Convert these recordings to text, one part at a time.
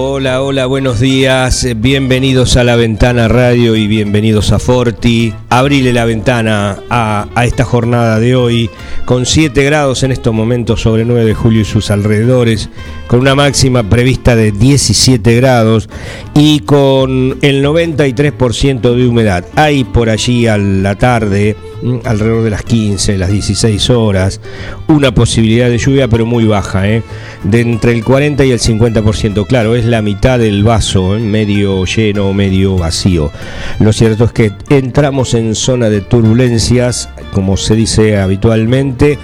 Hola, hola, buenos días. Bienvenidos a la Ventana Radio y bienvenidos a Forti. Abrile la ventana a, esta jornada de hoy con 7 grados en estos momentos sobre 9 de julio y sus alrededores, con una máxima prevista de 17 grados y con el 93% de humedad. Hay por allí a la tarde alrededor de las 15, las 16 horas, una posibilidad de lluvia pero muy baja, ¿eh? de entre el 40 y el 50%, claro, es la mitad del vaso, ¿eh? medio lleno, medio vacío. Lo cierto es que entramos en zona de turbulencias, como se dice habitualmente,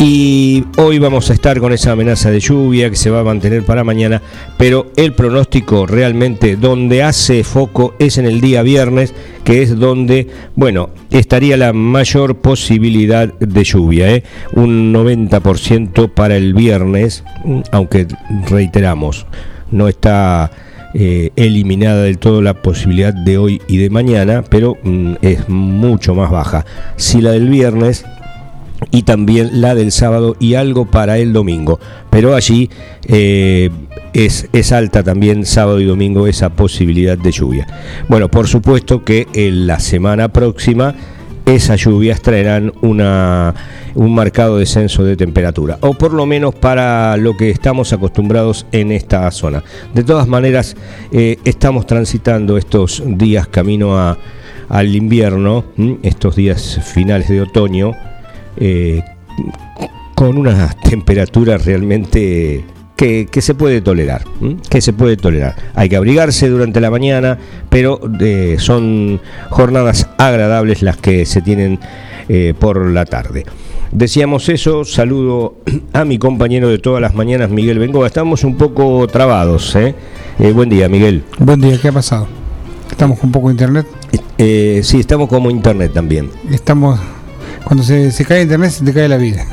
y hoy vamos a estar con esa amenaza de lluvia que se va a mantener para mañana, pero el pronóstico realmente donde hace foco es en el día viernes, que es donde, bueno, estaría la mayor posibilidad de lluvia, ¿eh? un 90% para el viernes, aunque reiteramos, no está... Eh, eliminada del todo la posibilidad de hoy y de mañana, pero mm, es mucho más baja. Si la del viernes y también la del sábado y algo para el domingo. Pero allí eh, es, es, alta también sábado y domingo esa posibilidad de lluvia. Bueno, por supuesto que en la semana próxima esas lluvias traerán una, un marcado descenso de temperatura, o por lo menos para lo que estamos acostumbrados en esta zona. De todas maneras, eh, estamos transitando estos días camino a, al invierno, estos días finales de otoño, eh, con una temperatura realmente que, que, se puede tolerar, que se puede tolerar. Hay que abrigarse durante la mañana, pero eh, son jornadas agradables las que se tienen eh, por la tarde. Decíamos eso, saludo a mi compañero de todas las mañanas, Miguel Bengoa. Estamos un poco trabados. ¿eh? buen día, Miguel. Buen día, ¿qué ha pasado? ¿Estamos con poco internet? sí, estamos como internet también. Estamos cuando se, se, cae internet se te cae la vida.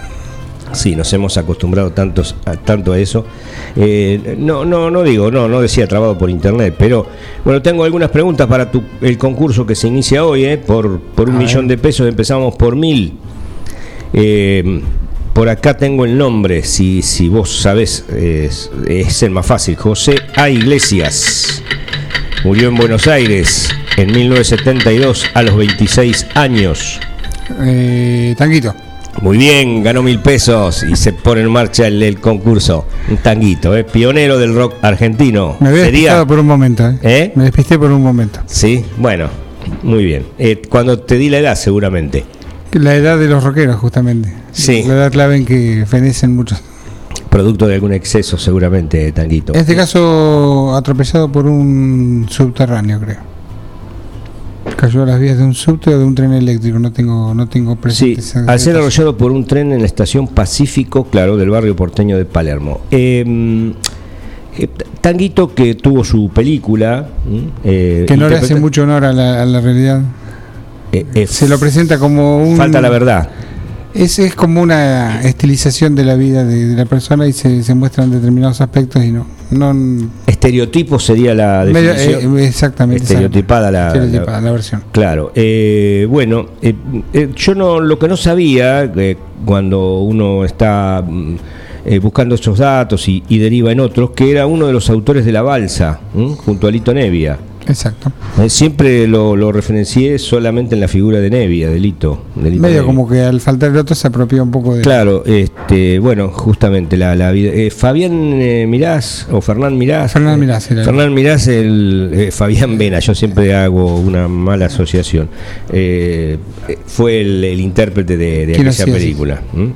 Sí, nos hemos acostumbrado tantos, a, tanto a eso. Eh, no, no, no digo, no, no decía trabado por internet, pero bueno, tengo algunas preguntas para tu, el concurso que se inicia hoy, eh, por, por un a millón ver. de pesos, empezamos por mil. Eh, por acá tengo el nombre, si, si vos sabés, es, es el más fácil. José A. Iglesias. Murió en Buenos Aires en 1972 a los 26 años. Eh, tanguito. Muy bien, ganó mil pesos y se pone en marcha el, el concurso. Un tanguito, ¿eh? pionero del rock argentino. Me había despistado por un momento. ¿eh? ¿Eh? Me despisté por un momento. Sí, bueno, muy bien. Eh, cuando te di la edad, seguramente. La edad de los rockeros, justamente. Sí. La edad clave en que fenecen muchos. Producto de algún exceso, seguramente, Tanguito. En este caso, atropellado por un subterráneo, creo cayó a las vías de un subte o de un tren eléctrico, no tengo, no tengo presente. Sí, al ser arrollado por un tren en la estación Pacífico, claro, del barrio porteño de Palermo. Eh, eh, Tanguito que tuvo su película. Eh, que no le hace mucho honor a la, a la realidad. Eh, Se lo presenta como un... Falta la verdad. Es, es como una estilización de la vida de, de la persona y se, se, muestran determinados aspectos y no. no Estereotipo sería la definición. Medio, eh, exactamente. Estereotipada, la, estereotipada la, la, versión. Claro. Eh, bueno, eh, eh, yo no lo que no sabía cuando uno está mm, buscando estos datos y, y, deriva en otros, que era uno de los autores de la balsa, junto a Lito Nevia. Exacto. Eh, siempre lo, lo, referencié solamente en la figura de Nevia, de Lito. De Lito Medio como que al faltar el otro se apropió un poco de. Claro, este, bueno, justamente la, la vida. Eh, Fabián eh, Mirás, o Fernán Mirás. Fernán Mirás, era Fernán Mirás, el Fabián Vena, yo siempre hago una mala asociación. fue el, el, intérprete de, de aquella película. ¿Mm?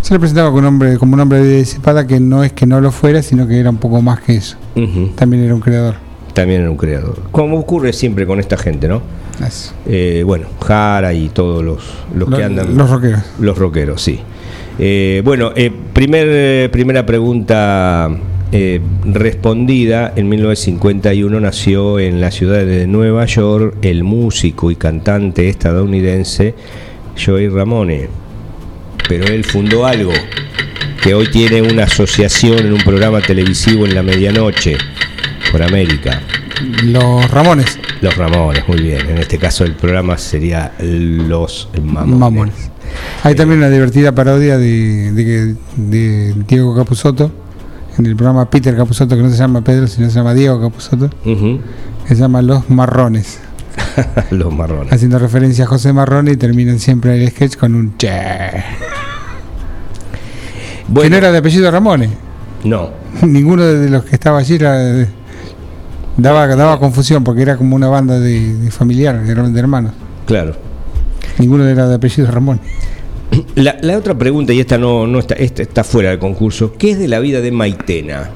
Se le presentaba como un hombre, como un hombre de cepada que no es que no lo fuera, sino que era un poco más que eso. Uh -huh. También era un creador. También era un creador. Como ocurre siempre con esta gente, ¿no? Eh, bueno, Jara y todos los, los Lo- que andan. Los rockeros. Los rockeros, sí. Eh, bueno, eh, primer, primera pregunta respondida. En 1951 nació en la ciudad de Nueva York el músico y cantante estadounidense Joey Ramone. Pero él fundó algo que hoy tiene una asociación en un programa televisivo en la medianoche por América. Los Ramones. Los Ramones, muy bien. En este caso el programa sería Los Mamones. Mamones. Hay también una divertida parodia de, de, de Diego Capusotto en el programa Peter Capusotto, que no se llama Pedro, sino se llama Diego Capusotto, que se llama Los Marrones, Los Marrones. haciendo referencia a José Marrone y terminan siempre el sketch con un che. que Bueno, no era de apellido Ramones. no. Ninguno de los que estaba allí era de- daba, daba confusión porque era como una banda de, de familiar, de, de hermanos. claro. Ninguno era de apellido Ramón. La, la otra pregunta, y esta no, no está, esta está fuera del concurso, ¿qué es de la vida de Maitena?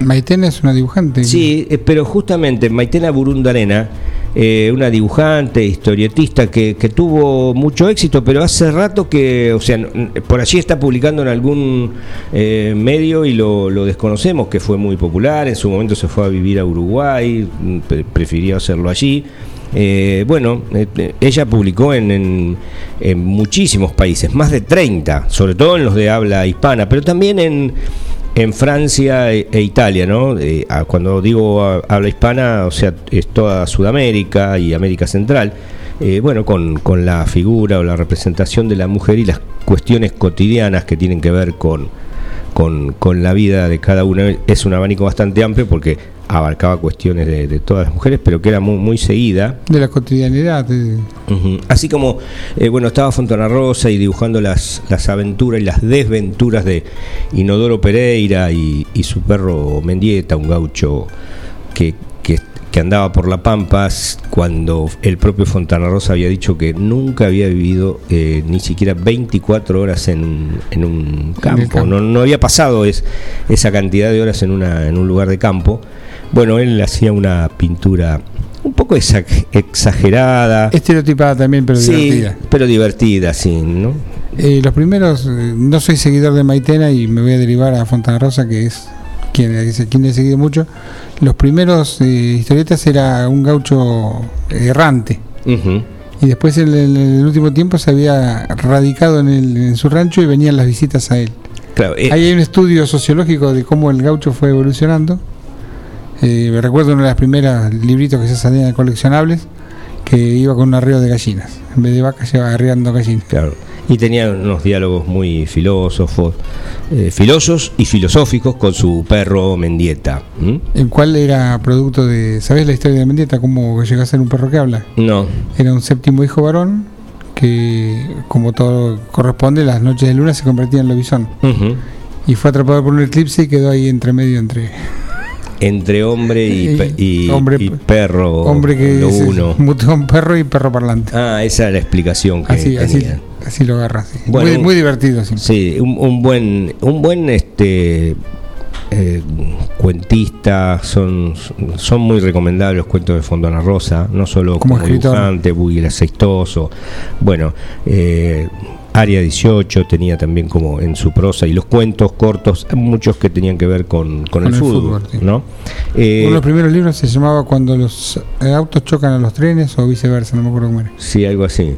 Maitena es una dibujante. Sí, eh, pero justamente Maitena Burundarena, eh, una dibujante, historietista que, tuvo mucho éxito, pero hace rato que, o sea, por allí está publicando en algún eh, medio y lo, desconocemos, que fue muy popular, en su momento se fue a vivir a Uruguay, mm, pre- prefirió hacerlo allí. Eh, bueno, eh, eh, ella publicó en, en- en muchísimos países, más de 30, sobre todo en los de habla hispana, pero también en, en Francia e, e Italia, ¿no? Eh, cuando digo habla hispana, o sea, es toda Sudamérica y América Central. Eh, bueno, con, con la figura o la representación de la mujer y las cuestiones cotidianas que tienen que ver con, con, con la vida de cada uno. Es un abanico bastante amplio porque abarcaba cuestiones de, de todas las mujeres, pero que era muy, muy seguida. De la cotidianidad. de-. Así como, eh, bueno, estaba Fontana Rosa y dibujando las, las aventuras y las desventuras de Inodoro Pereira y, y su perro Mendieta, un gaucho que, que, que andaba por la Pampas cuando el propio Fontana Rosa había dicho que nunca había vivido eh, ni siquiera 24 horas en, en un campo. campo. No, no había pasado es, esa cantidad de horas en, una, en un lugar de campo. Bueno, él hacía una pintura un poco exa- exagerada. Estereotipada también, pero Sí, divertida. pero divertida, sí, ¿no? Eh, los primeros, eh, no soy seguidor de Maitena y me voy a derivar a Fontana Rosa, que es quien, quien he seguido mucho. Los primeros eh, historietas era un gaucho errante. Y después en el, en el último tiempo se había radicado en, el- en su rancho y venían las visitas a él. Claro, eh, Ahí hay un estudio sociológico de cómo el gaucho fue evolucionando. Eh, me recuerdo uno de los primeros libritos que se salían de coleccionables, que iba con un arreo de gallinas. En vez de vacas iba arreando gallinas. claro. Y tenía unos diálogos muy filósofos, eh, filosos y filosóficos con su perro Mendieta. El cual era producto de. ¿Sabés la historia de Mendieta? ¿Cómo llegó a ser un perro que habla? No, Era un séptimo hijo varón que, como todo corresponde, las noches de luna se convertía en lobizón. Y fue atrapado por un eclipse y quedó ahí entre medio entre entre hombre y, Hombre- y perro, hombre que es- uno. perro y perro parlante. Ah, esa era la explicación que Así, así, lo agarra. sí. Bueno, muy, divertido. Sí. Sí, un, un buen, un buen este eh, cuentista, son, son muy recomendables los cuentos de Fontana Rosa, no solo Como como, escritor. dibujante, muy aceitoso. Bueno, eh, Área 18 tenía también como en su prosa y los cuentos cortos, muchos que tenían que ver con, con el, el fútbol, fútbol, sí. ¿no? Eh, Uno de los primeros libros se llamaba Cuando los eh, autos chocan a los trenes o viceversa, no me acuerdo cómo era. sí, algo así.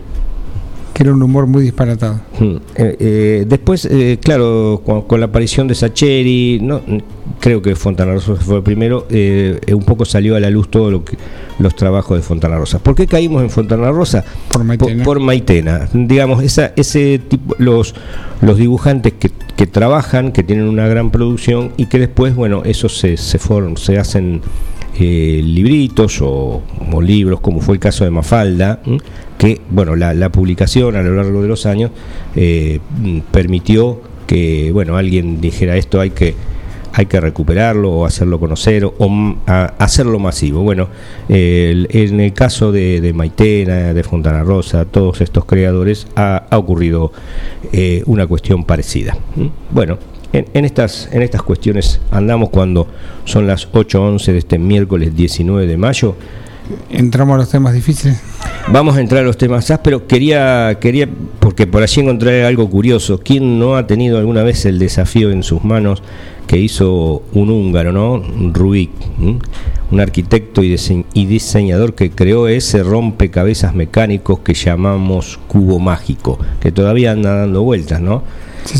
Que era un humor muy disparatado. Mm, eh, eh, después, eh, claro, con, con la aparición de Sacheri, no, creo que Fontana Rosa fue el primero, eh, un poco salió a la luz todo lo que los trabajos de Fontana Rosa. ¿Por qué caímos en Fontana Rosa? Por Po- Maitena. Por, Maitena. Digamos, esa, ese tipo, los, los dibujantes que, que trabajan, que tienen una gran producción y que después, bueno, esos se, se, form- se hacen eh, libritos o, libros, como fue el caso de Mafalda, que, bueno, la, publicación a lo largo de los años eh, permitió que, bueno, alguien dijera esto hay que hay que recuperarlo o hacerlo conocer o hacerlo masivo. Bueno, en el caso de, de Maitena, de Fontana Rosa, todos estos creadores, ha, ha ocurrido eh, una cuestión parecida. Bueno, en, estas, en estas cuestiones andamos cuando son las 8.11 de este miércoles 19 de mayo. Entramos a los temas difíciles. Vamos a entrar a los temas pero quería, quería, porque por allí encontré algo curioso. ¿Quién no ha tenido alguna vez el desafío en sus manos que hizo un húngaro, ¿no? Rubik, un arquitecto y, diseñador que creó ese rompecabezas mecánicos que llamamos cubo mágico, que todavía anda dando vueltas, ¿no?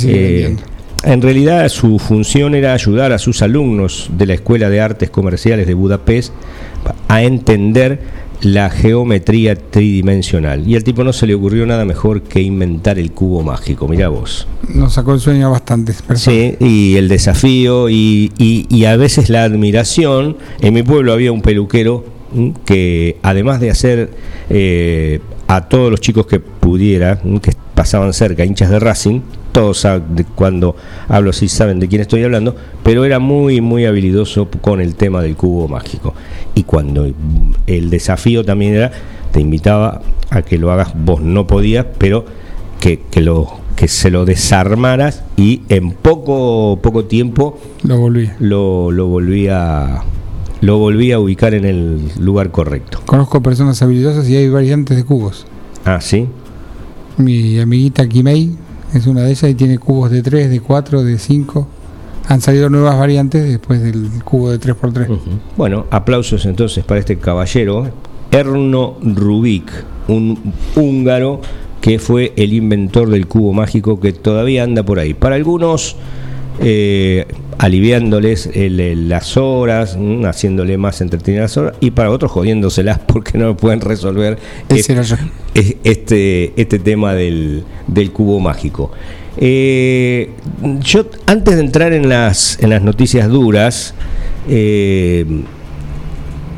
Eh, en realidad su función era ayudar a sus alumnos de la Escuela de Artes Comerciales de Budapest a entender la geometría tridimensional. Y al tipo no se le ocurrió nada mejor que inventar el cubo mágico, mirá vos. Nos sacó el sueño personas. Sí, y el desafío y, y, a veces la admiración. En mi pueblo había un peluquero que además de hacer eh, a todos los chicos que pudiera, que pasaban cerca, hinchas de Racing, todos saben, cuando hablo así saben de quién estoy hablando, pero era muy, muy habilidoso con el tema del cubo mágico. Y cuando el desafío también era, te invitaba a que lo hagas, vos no podías, pero que, lo que se lo desarmaras y en poco poco tiempo lo volvía lo, lo volvía lo volví a ubicar en el lugar correcto. Conozco personas habilidosas y hay variantes de cubos. Ah, sí. Mi amiguita Kimei es una de ellas y tiene cubos de 3, de 4, de 5. Han salido nuevas variantes después del cubo de 3x3. Bueno, aplausos entonces para este caballero, Erno Rubik, un húngaro que fue el inventor del cubo mágico que todavía anda por ahí. Para algunos eh, aliviándoles las horas, mm, haciéndole más entretenidas las horas, y para otros jodiéndoselas porque no pueden resolver este, este, tema del, cubo mágico. Eh, yo, antes de entrar en las, en las noticias duras, eh,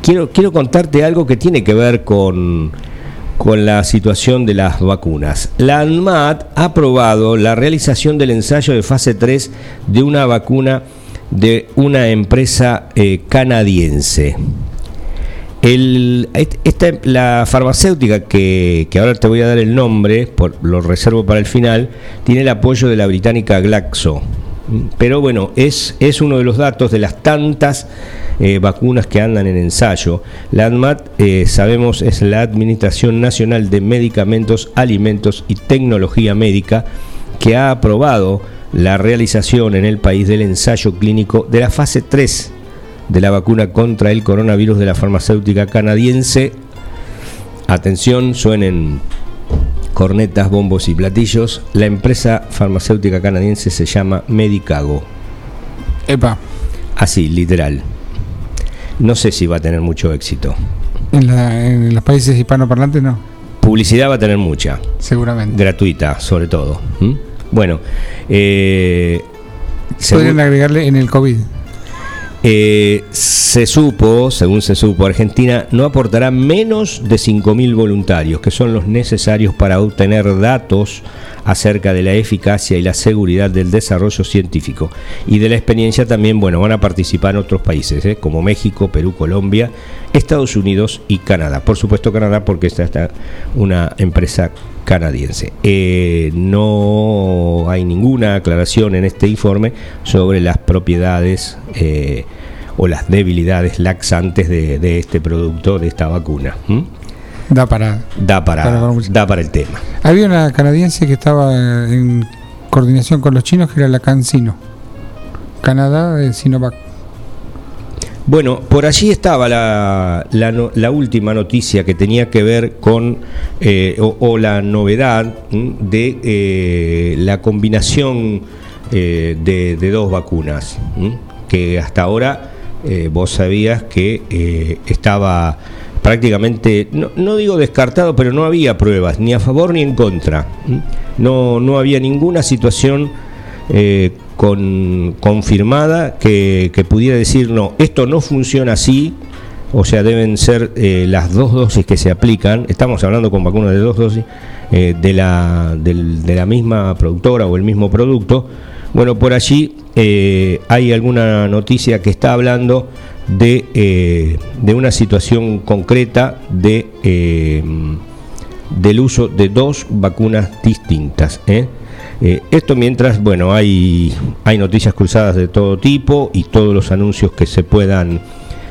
quiero, quiero contarte algo que tiene que ver con con la situación de las vacunas. La ANMAT ha aprobado la realización del ensayo de fase 3 de una vacuna de una empresa eh, canadiense. la farmacéutica, que, ahora te voy a dar el nombre, por, lo reservo para el final, tiene el apoyo de la británica Glaxo. Pero bueno, es uno de los datos de las tantas eh, vacunas que andan en ensayo. La ANMAT, eh, sabemos, es la Administración Nacional de Medicamentos, Alimentos y Tecnología Médica, que ha aprobado la realización en el país del ensayo clínico de la fase 3 de la vacuna contra el coronavirus de la farmacéutica canadiense. Atención, suenen cornetas, bombos y platillos. La empresa farmacéutica canadiense se llama Medicago. Epa. Así, literal no sé si va a tener mucho éxito. En, los países hispanoparlantes no. Publicidad va a tener mucha. Seguramente. Gratuita, sobre todo. Bueno. Eh, Podrían agregarle en el COVID. Eh, se supo, según se supo, Argentina no aportará menos de 5.000 voluntarios, que son los necesarios para obtener datos acerca de la eficacia y la seguridad del desarrollo científico. Y de la experiencia también, bueno, van a participar otros países, ¿eh? como México, Perú, Colombia, Estados Unidos y Canadá. Por supuesto Canadá porque esta está una empresa canadiense. Eh, no hay ninguna aclaración en este informe sobre las propiedades eh, o las debilidades laxantes de, este producto, de esta vacuna. Da para, da para, da para el tema. Había una canadiense que estaba en coordinación con los chinos que era la CanSino. Canadá, de Sinovac. Bueno, por allí estaba la, última noticia que tenía que ver con, eh, o, la novedad de eh, la combinación eh, de, dos vacunas, que hasta ahora vos sabías que estaba prácticamente, no, no, digo descartado, pero no había pruebas, ni a favor ni en contra. No, no había ninguna situación con, confirmada que, pudiera decir, no, esto no funciona así, o sea, deben ser eh, las dos dosis que se aplican, estamos hablando con vacunas de dos dosis, eh, de, la, de la misma productora o el mismo producto. Bueno, por allí eh, hay alguna noticia que está hablando de, de una situación concreta de, del uso de dos vacunas distintas. Eh, esto mientras, bueno, hay, hay noticias cruzadas de todo tipo y todos los anuncios que se puedan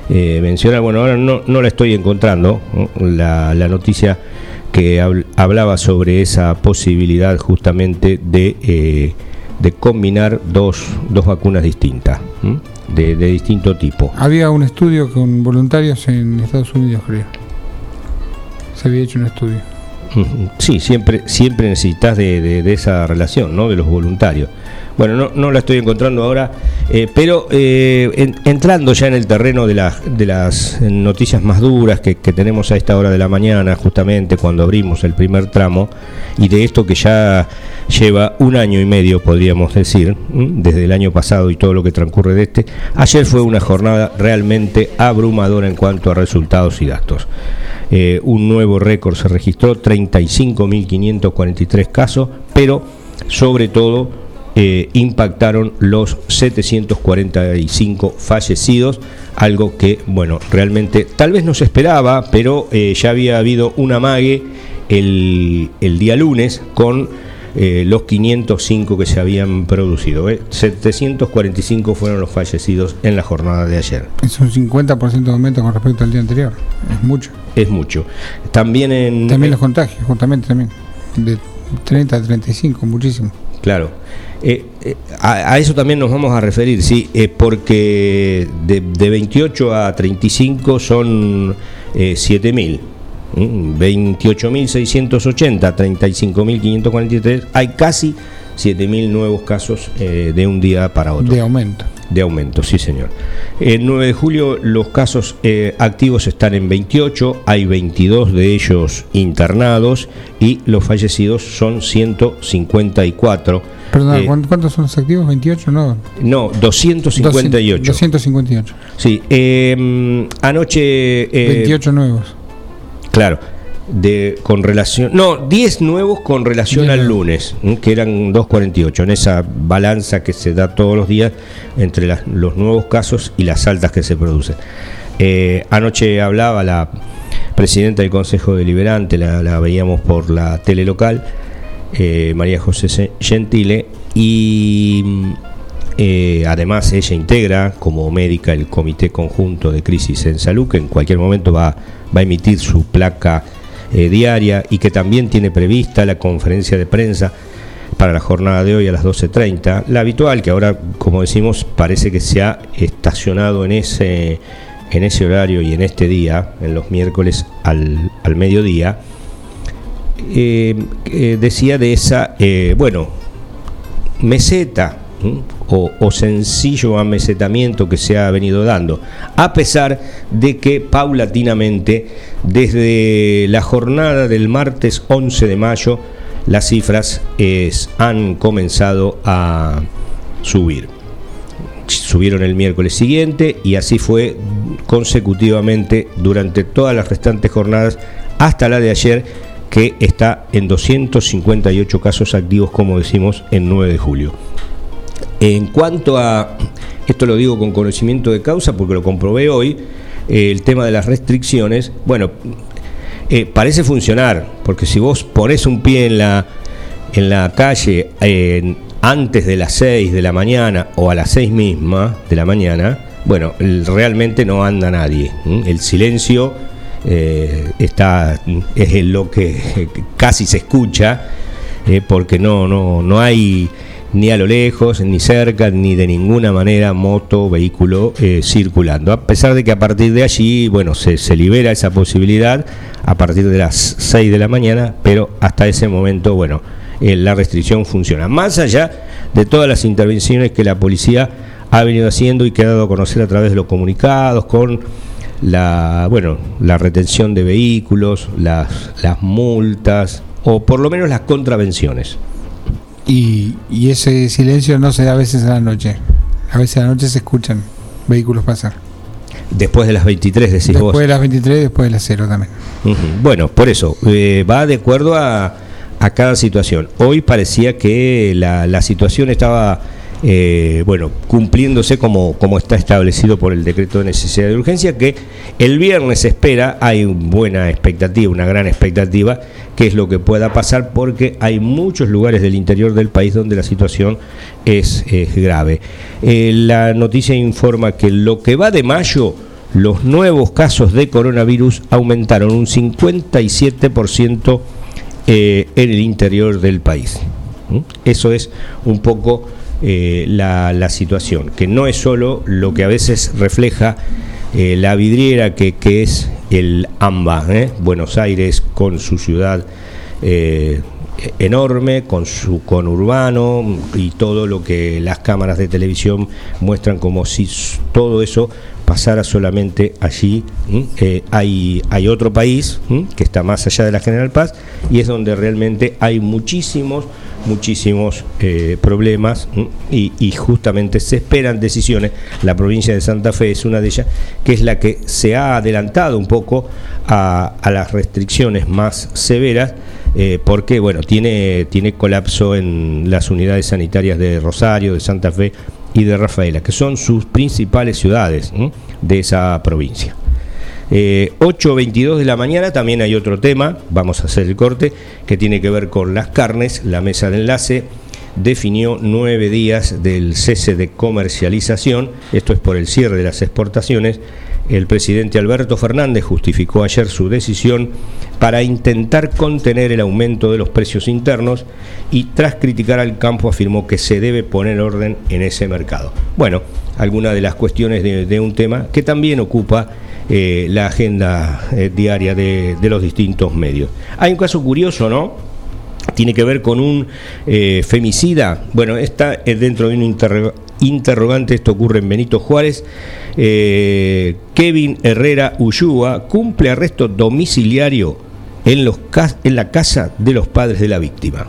eh, mencionar. Bueno, ahora no, no la estoy encontrando, la, la, noticia que hablaba sobre esa posibilidad justamente de, eh, de combinar dos, dos vacunas distintas, de, de distinto tipo. Había un estudio con voluntarios en Estados Unidos, creo. Se había hecho un estudio. Sí, siempre, siempre necesitas de, esa relación, ¿no? De los voluntarios. Bueno, no, la estoy encontrando ahora, eh, pero eh, entrando ya en el terreno de, de las noticias más duras que, tenemos a esta hora de la mañana, justamente cuando abrimos el primer tramo, y de esto que ya lleva un año y medio, podríamos decir, desde el año pasado y todo lo que transcurre de este, ayer fue una jornada realmente abrumadora en cuanto a resultados y datos. Eh, un nuevo récord se registró, 35.543 casos, pero sobre todo eh, impactaron los 745 fallecidos, algo que, bueno, realmente tal vez no se esperaba, pero eh, ya había habido una mague el, el día lunes con eh, los 505 que se habían producido. 745 eh. fueron los fallecidos en la jornada de ayer. Es un 50% de aumento con respecto al día anterior. Es mucho. Es mucho. También en. También los contagios, justamente también. De 30 a 35, muchísimo. Claro. Eh, a, eso también nos vamos a referir, sí, porque de, de 28 a 35 son 7.000 28.680, 35.543, hay casi 7.000 nuevos casos eh, de un día para otro. De aumento. De aumento, sí señor. El 9 de julio los casos eh, activos están en 28, hay 22 de ellos internados y los fallecidos son 154. Perdón, eh, ¿cuántos son los activos? ¿28? No, no 258. 258. Sí, anoche... 28 nuevos. Claro, de, con relación, no, 10 nuevos con relación al lunes, que eran 2.48, en esa balanza que se da todos los días entre los nuevos casos y las altas que se producen. Eh, anoche hablaba la presidenta del Consejo Deliberante, la, veíamos por la tele local, eh, María José Gentile, y eh, además ella integra como médica el Comité Conjunto de Crisis en Salud, que en cualquier momento va va a emitir su placa eh, diaria y que también tiene prevista la conferencia de prensa para la jornada de hoy a las 12.30, la habitual que ahora, como decimos, parece que se ha estacionado en ese, en ese horario y en este día, en los miércoles al, mediodía, eh, eh, decía de esa, bueno, meseta o, sencillo amesetamiento que se ha venido dando, a pesar de que paulatinamente, desde la jornada del martes 11 de mayo, las cifras han comenzado a subir. Subieron el miércoles siguiente y así fue consecutivamente durante todas las restantes jornadas hasta la de ayer que está en 258 casos activos, como decimos, en 9 de julio. En cuanto a, esto lo digo con conocimiento de causa porque lo comprobé hoy, eh, el tema de las restricciones, bueno, eh, parece funcionar, porque si vos pones un pie en la, en la calle antes de las 6 de la mañana o a las 6 misma de la mañana, bueno, realmente no anda nadie. El silencio eh, está, es lo que casi se escucha, porque no, no, no hay ni a lo lejos, ni cerca, ni de ninguna manera moto, vehículo eh, circulando. A pesar de que a partir de allí, bueno, se, se, libera esa posibilidad a partir de las 6 de la mañana, pero hasta ese momento, bueno, eh, la restricción funciona. Más allá de todas las intervenciones que la policía ha venido haciendo y que ha dado a conocer a través de los comunicados con la, bueno, la retención de vehículos, las, las multas o por lo menos las contravenciones. Y, ese silencio no se da a veces a la noche. A veces a la noche se escuchan vehículos pasar. Después de las 23, decís después vos. Después de las 23, después de las 0 también. Bueno, por eso, eh, va de acuerdo a, a, cada situación. Hoy parecía que la, la situación estaba eh, bueno, cumpliéndose como, como está establecido por el decreto de necesidad de urgencia, que el viernes se espera, hay buena expectativa, una gran expectativa, que es lo que pueda pasar, porque hay muchos lugares del interior del país donde la situación es, grave. Eh, la noticia informa que lo que va de mayo, los nuevos casos de coronavirus aumentaron un 57% eh, en el interior del país. Eso es un poco eh, la, situación, que no es solo lo que a veces refleja eh, la vidriera que, es el AMBA, Buenos Aires con su ciudad enorme, con su conurbano y todo lo que las cámaras de televisión muestran como si todo eso pasara solamente allí. Eh, hay, hay otro país que está más allá de la General Paz y es donde realmente hay muchísimos, muchísimos eh, problemas y, justamente se esperan decisiones. La provincia de Santa Fe es una de ellas, que es la que se ha adelantado un poco a, las restricciones más severas. Eh, porque bueno tiene tiene colapso en las unidades sanitarias de Rosario, de Santa Fe y de Rafaela, que son sus principales ciudades de esa provincia. 8.22 eh, de la mañana también hay otro tema, vamos a hacer el corte, que tiene que ver con las carnes. La mesa de enlace definió nueve días del cese de comercialización, esto es por el cierre de las exportaciones, el presidente Alberto Fernández justificó ayer su decisión para intentar contener el aumento de los precios internos y tras criticar al campo afirmó que se debe poner orden en ese mercado. Bueno, algunas de las cuestiones de, un tema que también ocupa eh, la agenda eh, diaria de, los distintos medios. Hay un caso curioso, ¿no? Tiene que ver con un eh, femicida. Bueno, está dentro de un interrogante, esto ocurre en Benito Juárez. Eh, Kevin Herrera Ullúa cumple arresto domiciliario en, los, en la casa de los padres de la víctima.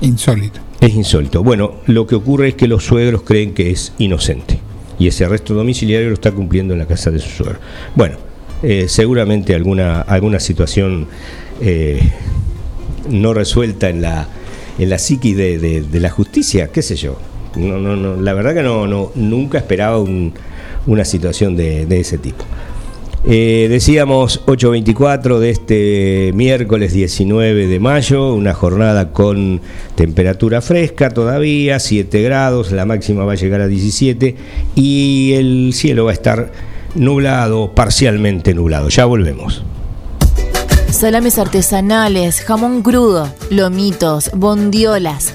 Insólito. Es insólito. Bueno, lo que ocurre es que los suegros creen que es inocente y ese arresto domiciliario lo está cumpliendo en la casa de su suegro. Bueno, eh, seguramente alguna, alguna situación eh, no resuelta en la, en la psiqui de, de, la justicia, qué sé yo. No, no, no, la verdad que no, no, nunca esperaba un, una situación de, ese tipo. Eh, decíamos 8.24 de este miércoles 19 de mayo, una jornada con temperatura fresca todavía, 7 grados, la máxima va a llegar a 17 y el cielo va a estar nublado, parcialmente nublado. Ya volvemos. Salames artesanales, jamón crudo, lomitos, bondiolas,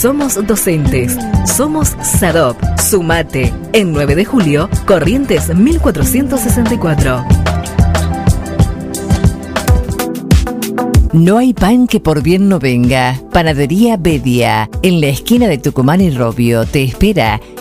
Somos docentes. Somos SADOP. Sumate. En 9 de julio, Corrientes 1464. No hay pan que por bien no venga. Panadería Bedia, en la esquina de Tucumán y Robio, te espera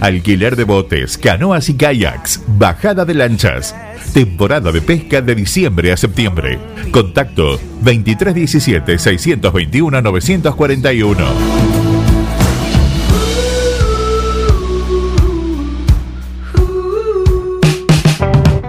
Alquiler de botes, canoas y kayaks, bajada de lanchas. Temporada de pesca de diciembre a septiembre. Contacto 2317-621-941.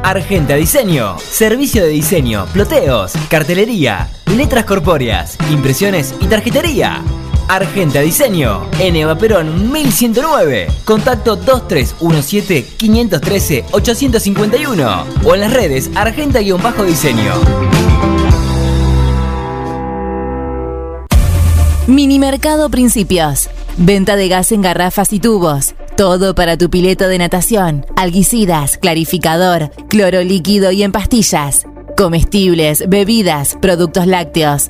Argenta Diseño. Servicio de diseño, ploteos, cartelería, letras corpóreas, impresiones y tarjetería. Argenta Diseño, en Eva Perón 1109. Contacto 2317-513-851 o en las redes Argenta-Diseño. Minimercado Principios. Venta de gas en garrafas y tubos. Todo para tu pileto de natación. Alguicidas, clarificador, cloro líquido y en pastillas. Comestibles, bebidas, productos lácteos,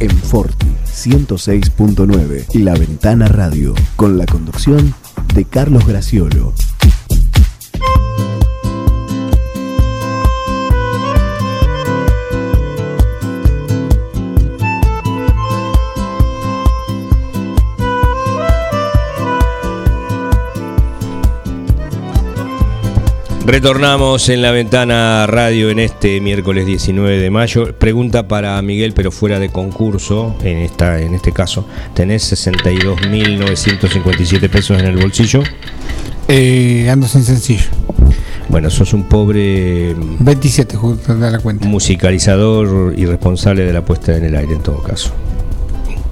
en Forti 106.9. La Ventana Radio con la conducción de Carlos Graciolo. Retornamos en la ventana radio en este miércoles 19 de mayo. Pregunta para Miguel, pero fuera de concurso, en, esta, en este caso. ¿Tenés 62.957 pesos en el bolsillo? Eh, ando sin sencillo. Bueno, sos un pobre 27, justo da la cuenta. musicalizador y responsable de la puesta en el aire en todo caso.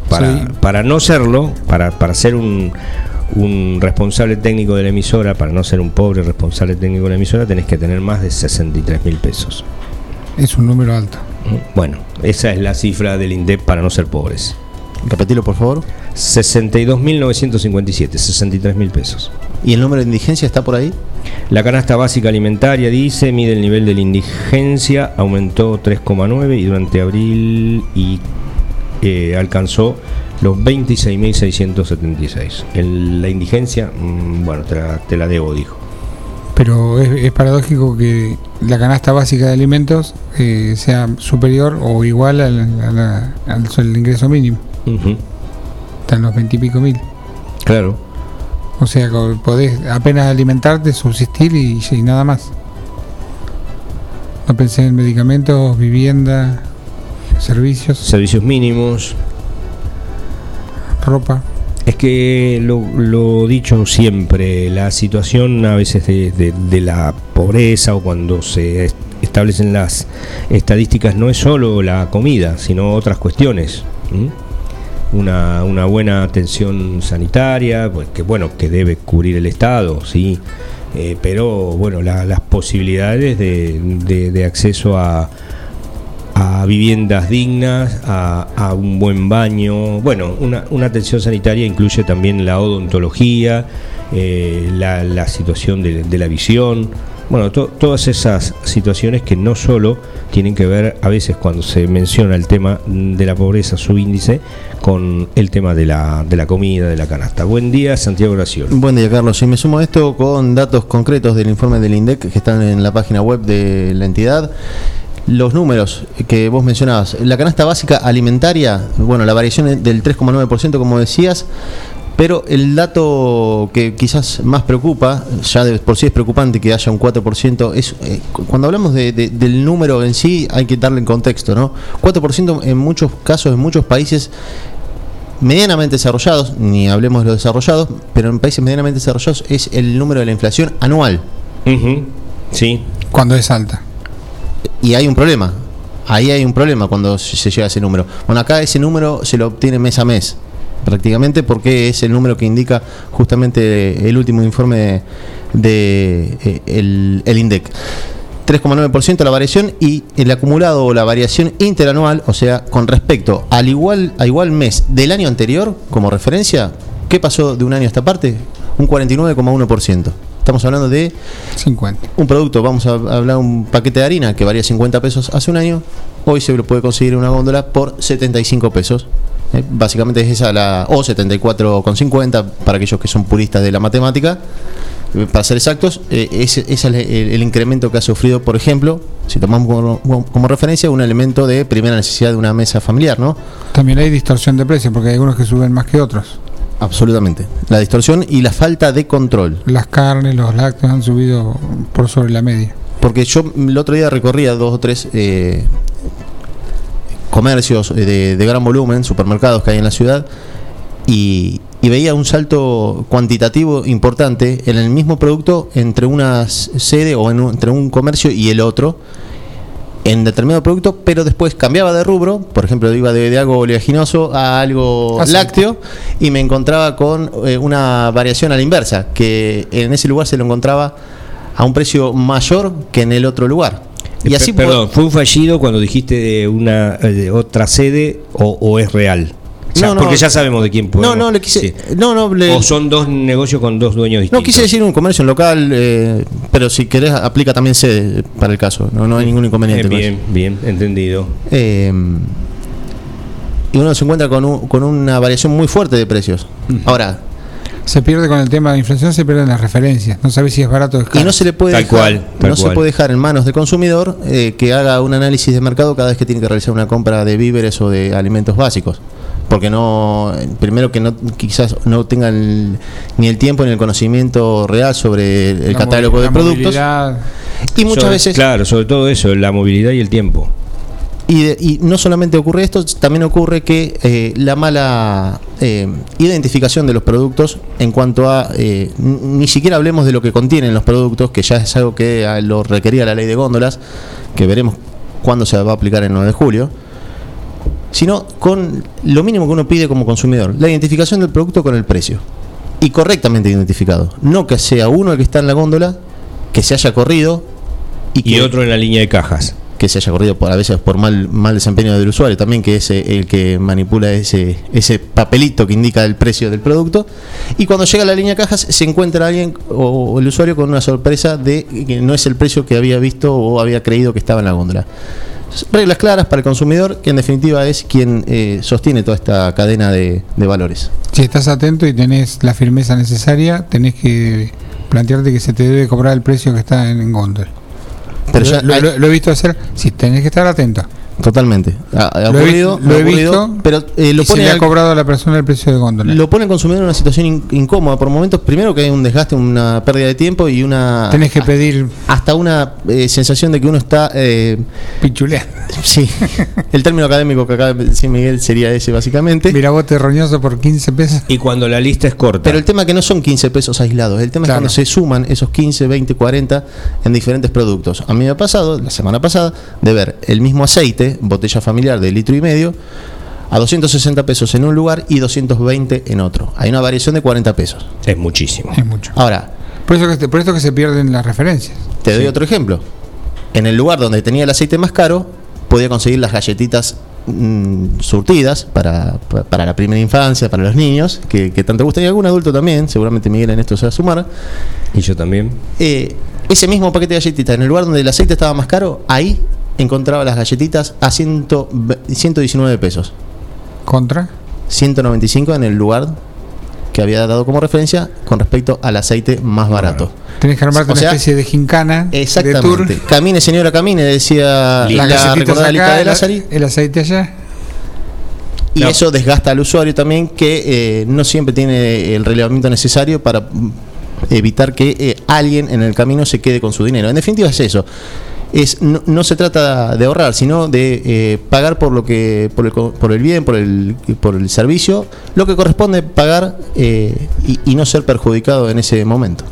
Para, para no serlo, para, para ser un, un responsable técnico de la emisora, para no ser un pobre responsable técnico de la emisora, tenés que tener más de 63 mil pesos. Es un número alto. Bueno, esa es la cifra del INDEP para no ser pobres. Repetilo, por favor. 62.957, 63 mil pesos. ¿Y el número de indigencia está por ahí? La canasta básica alimentaria dice, mide el nivel de la indigencia, aumentó 3,9 y durante abril y eh, alcanzó los 26.676. El- La indigencia, mm, bueno, te la, te la debo, dijo. Pero es, es paradójico que la canasta básica de alimentos eh, sea superior o igual al, al ingreso mínimo. Están los 20 y pico mil. Claro. O sea, que podés apenas alimentarte, subsistir y, y nada más. No pensé en medicamentos, vivienda, servicios, Servicios mínimos. Ropa. Es que lo, dicho siempre, la situación a veces de, la pobreza o cuando se est- establecen las estadísticas no es solo la comida, sino otras cuestiones. Una, buena atención sanitaria, pues que bueno, que debe cubrir el Estado, sí, eh, pero bueno, la- las posibilidades de, de- de acceso a, a viviendas dignas, a, a un buen baño. Bueno, una, una atención sanitaria incluye también la odontología, eh, la, la situación de, la visión. Bueno, to- todas esas situaciones que no solo tienen que ver a veces cuando se menciona el tema de la pobreza, su índice, con el tema de la, de la comida, de la canasta. Buen día, Santiago Graciolo. Buen día, Carlos. Y me sumo a esto con datos concretos del informe del INDEC que están en la página web de la entidad. Los números que vos mencionabas, la canasta básica alimentaria, bueno, la variación es del 3,9%, como decías, pero el dato que quizás más preocupa, ya de por sí es preocupante que haya un 4%, es eh, cu- cuando hablamos de- de- del número en sí hay que darle en contexto, ¿no? 4% en muchos casos, en muchos países medianamente desarrollados, ni hablemos de los desarrollados, pero en países medianamente desarrollados es el número de la inflación anual. Sí, Cuando es alta. Y hay un problema. Ahí hay un problema cuando se llega a ese número. Bueno, acá ese número se lo obtiene mes a mes, prácticamente porque es el número que indica justamente el último informe de, de, eh, el, el INDEC. 3,9% la variación y el acumulado o la variación interanual, o sea, con respecto al igual, a igual mes del año anterior, como referencia, ¿qué pasó de un año a esta parte? Un 49,1%. Estamos hablando de 50. un producto, vamos a hablar un paquete de harina que valía 50 pesos hace un año, hoy se lo puede conseguir en una góndola por 75 pesos. Eh, Básicamente es esa la o 74,50 para aquellos que son puristas de la matemática. Eh, Para ser exactos, eh, ese, ese es el, el- el incremento que ha sufrido, por ejemplo, si tomamos como, como referencia un elemento de primera necesidad de una mesa familiar, ¿no? También hay distorsión de precios porque hay algunos que suben más que otros. Absolutamente. La distorsión y la falta de control. Las carnes, los lácteos han subido por sobre la media. Porque yo el otro día recorría dos o tres eh, comercios eh, de, de gran volumen, supermercados que hay en la ciudad, y, y veía un salto cuantitativo importante en el mismo producto entre una sede o en un- entre un comercio y el otro en determinado producto, pero después cambiaba de rubro, por ejemplo, iba de, de algo oleaginoso a algo Aceite. lácteo y me encontraba con eh, una variación a la inversa, que en ese lugar se lo encontraba a un precio mayor que en el otro lugar. Y Pe- así Perdón, ¿fue un fallido cuando dijiste de una eh, de otra sede o, o es real? No, no. porque ya sabemos de quién puede. No, no, le quise. No, no, le- O son dos negocios con dos dueños distintos. no quise decir un comercio en local, eh, pero si querés aplica también sede para el caso. No, no hay ningún Eh, inconveniente. con eso. bien, bien, entendido. Eh, y uno se encuentra con, un- con una variación muy fuerte de precios. Ahora, Se pierde con el tema de inflación, se pierden las referencias. No sabes si es barato o es y no se le puede Tal dejar, cual, tal no se puede dejar en manos del consumidor eh, que haga un análisis de mercado cada vez que tiene que realizar una compra de víveres o de alimentos básicos. Porque no, primero que no quizás no tenga el- ni el tiempo ni el conocimiento real sobre el La catálogo de productos. Y muchas Sobre- veces Claro, sobre todo eso, la movilidad y el tiempo. Y, de- y no solamente ocurre esto, también ocurre que eh, la mala eh, identificación de los productos en cuanto a, eh, ni siquiera hablemos de lo que contienen los productos, que ya es algo que ah, lo requería la ley de góndolas, que veremos cuándo se va a aplicar el 9 de julio, sino con lo mínimo que uno pide como consumidor, la identificación del producto con el precio. Y correctamente identificado. No que sea uno el que está en la góndola, que se haya corrido y, Y que, otro en la línea de cajas. que se haya corrido por a veces por mal mal desempeño del usuario también que es eh, el que manipula ese ese papelito que indica el precio del producto y cuando llega a la línea de cajas se encuentra alguien o el usuario con una sorpresa de que no es el precio que había visto o había creído que estaba en la góndola reglas claras para el consumidor que en definitiva es quien eh, sostiene toda esta cadena de, de valores Si estás atento y tenés la firmeza necesaria, tenés que plantearte que se te debe cobrar el precio que está en, en góndola. pero lo, ya lo- hay- lo- lo he visto hacer. Si tenés que estar atento. Totalmente ha, ha Lo he ocurrido, lo ha he ocurrido, visto pero eh, lo y se pone le ha al- cobrado a la persona el precio de góndola. lo pone el consumidor en una situación in- incómoda por momentos. Primero que hay un desgaste, una pérdida de tiempo y una tenés que pedir hasta una eh, sensación de que uno está eh, pichulear. sí el término académico que acaba de decir Miguel sería ese básicamente Mirabote roñoso por 15 pesos. Y cuando la lista es corta. pero el tema es que no son 15 pesos aislados el tema Claro. es cuando se suman esos 15, 20, 40 en diferentes productos a mí me ha pasado la semana pasada de ver el mismo aceite botella familiar de litro y medio a 260 pesos en un lugar y 220 en otro hay una variación de 40 pesos Es muchísimo. Es mucho. ahora Por eso que, por esto que se pierden las referencias. Te doy otro ejemplo. En el lugar donde tenía el aceite más caro, podía conseguir las galletitas mm, surtidas para, pa- para la primera infancia, para los niños, que, que tanto gusta, y algún adulto también, seguramente Miguel en esto se va a sumar. Y yo también. Eh, ese mismo paquete de galletitas, en el lugar donde el aceite estaba más caro, ahí encontraba las galletitas a 100 119 pesos. Contra. 195 en el lugar que había dado como referencia con respecto al aceite más barato. Tenés que armarte O una sea, especie de gincana. De Exactamente. tour. Camine, señora, camine, decía la recordada acá, de el, Lázari. el aceite allá. Y No. eso desgasta al usuario también, que eh, no siempre tiene el relevamiento necesario para mm, evitar que eh, alguien en el camino se quede con su dinero. En definitiva es eso. Es, no, se trata de ahorrar, sino de eh, pagar por lo que por el, por el bien, por el, por el servicio, lo que corresponde pagar eh, y, no ser perjudicado en ese momento.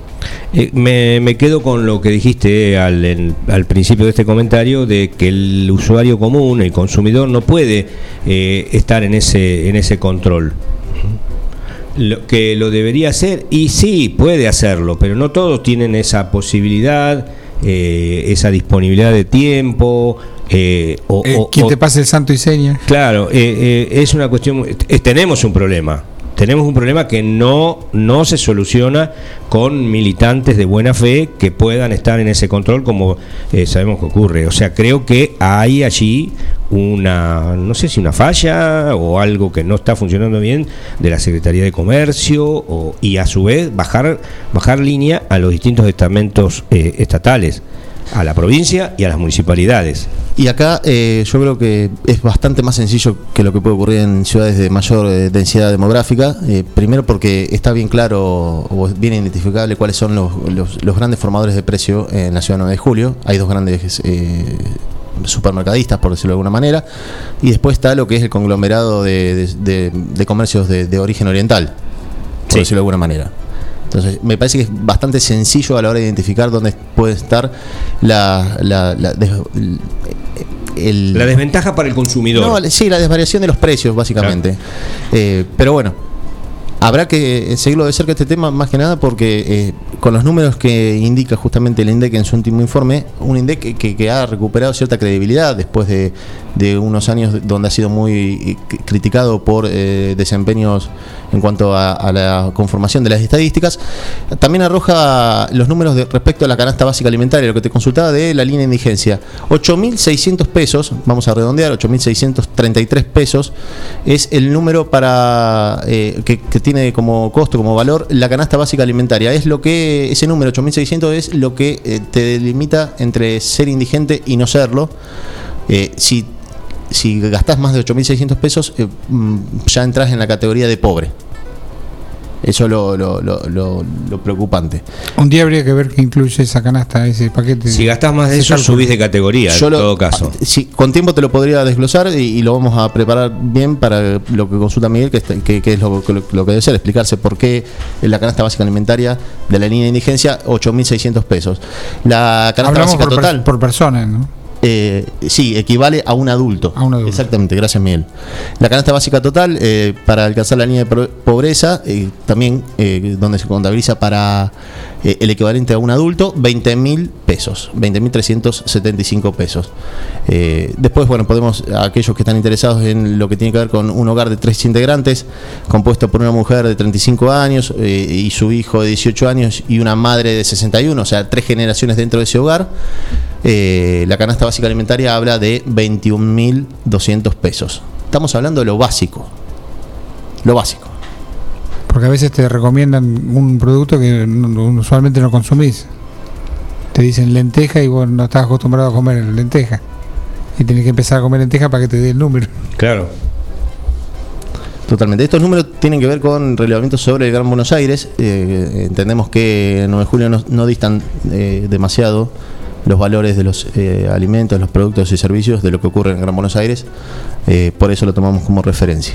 Eh, me, me quedo con lo que dijiste al, en- al principio de este comentario de que el usuario común, el consumidor, no puede estar en ese, en ese control. Lo, que lo debería hacer, y sí, puede hacerlo, pero no todos tienen esa posibilidad eh, esa disponibilidad de tiempo. Eh, o, Eh, ¿Quién o- te pasa el santo y seña? Claro, eh, eh, es una cuestión, tenemos un problema, tenemos un problema que no, no se soluciona con militantes de buena fe que puedan estar en ese control como eh, sabemos que ocurre. O sea, creo que hay allí una, no sé si una falla o algo que no está funcionando bien de la Secretaría de Comercio o- y a su vez bajar, bajar línea a los distintos estamentos eh, estatales, a la provincia y a las municipalidades. Y acá eh, yo creo que es bastante más sencillo que lo que puede ocurrir en ciudades de mayor eh, densidad demográfica. Eh, primero porque está bien claro o bien identificable cuáles son los, los- los grandes formadores de precio en la ciudad 9 de julio. Hay dos grandes eh, supermercadistas, por decirlo de alguna manera. Y después está lo que es el conglomerado de, de- de- de comercios de, de origen oriental, por Sí. decirlo de alguna manera. Entonces, me parece que es bastante sencillo a la hora de identificar dónde puede estar la, la- la des- el- La desventaja para el consumidor. no, sí, la desvariación de los precios, básicamente. Eh, pero bueno, habrá que seguirlo de cerca este tema, más que nada porque eh, con los números que indica justamente el INDEC en su último informe, un INDEC que, ha recuperado cierta credibilidad después de, unos años donde ha sido muy eh, criticado por eh, desempeños en cuanto a, la conformación de las estadísticas, también arroja los números de, respecto a la canasta básica alimentaria, lo que te consultaba de la línea de indigencia. 8.600 pesos, vamos a redondear, 8.633 pesos es el número para eh, que tiene como costo, como valor, la canasta básica alimentaria. Es lo que, ese número, 8.600, es lo que eh, te delimita entre ser indigente y no serlo. Eh, si, si gastás más de 8.600 pesos, eh, mm, ya entras en la categoría de pobre. Eso es lo, lo- lo- lo- lo preocupante. Un día habría que ver qué incluye esa canasta, ese paquete. Si gastás más de eso, cálculo. subís de categoría, Yo en lo- todo caso. Con tiempo te lo podría desglosar y, y lo vamos a preparar bien para lo que consulta Miguel, que, está- que- que es lo, que- lo que debe ser, explicarse por qué la canasta básica alimentaria de la línea de indigencia 8.600 pesos. La canasta Hablamos básica por, per- total, por persona, ¿no? Eh, sí, equivale a un adulto. A un adulto. Exactamente, gracias Miguel. La canasta básica total, eh, para alcanzar la línea de pobreza, eh, también eh, donde se contabiliza para eh, el equivalente a un adulto, 20 mil pesos, 20.375 pesos. Eh, después, bueno, podemos, aquellos que están interesados en lo que tiene que ver con un hogar de tres integrantes, compuesto por una mujer de 35 años eh, y su hijo de 18 años y una madre de 61, o sea, tres generaciones dentro de ese hogar. La canasta básica alimentaria habla de 21.200 pesos. Estamos hablando de lo básico. Lo básico. Porque a veces te recomiendan un producto que usualmente no consumís. Te dicen lenteja y vos no estás acostumbrado a comer lenteja. Y tenés que empezar a comer lenteja para que te dé el número. Claro. Totalmente. Estos números tienen que ver con relevamientos sobre el Gran Buenos Aires. Eh, entendemos que en 9 de julio no, no distan eh, demasiado los valores de los eh, alimentos, los productos y servicios de lo que ocurre en Gran Buenos Aires. Eh, por eso lo tomamos como referencia.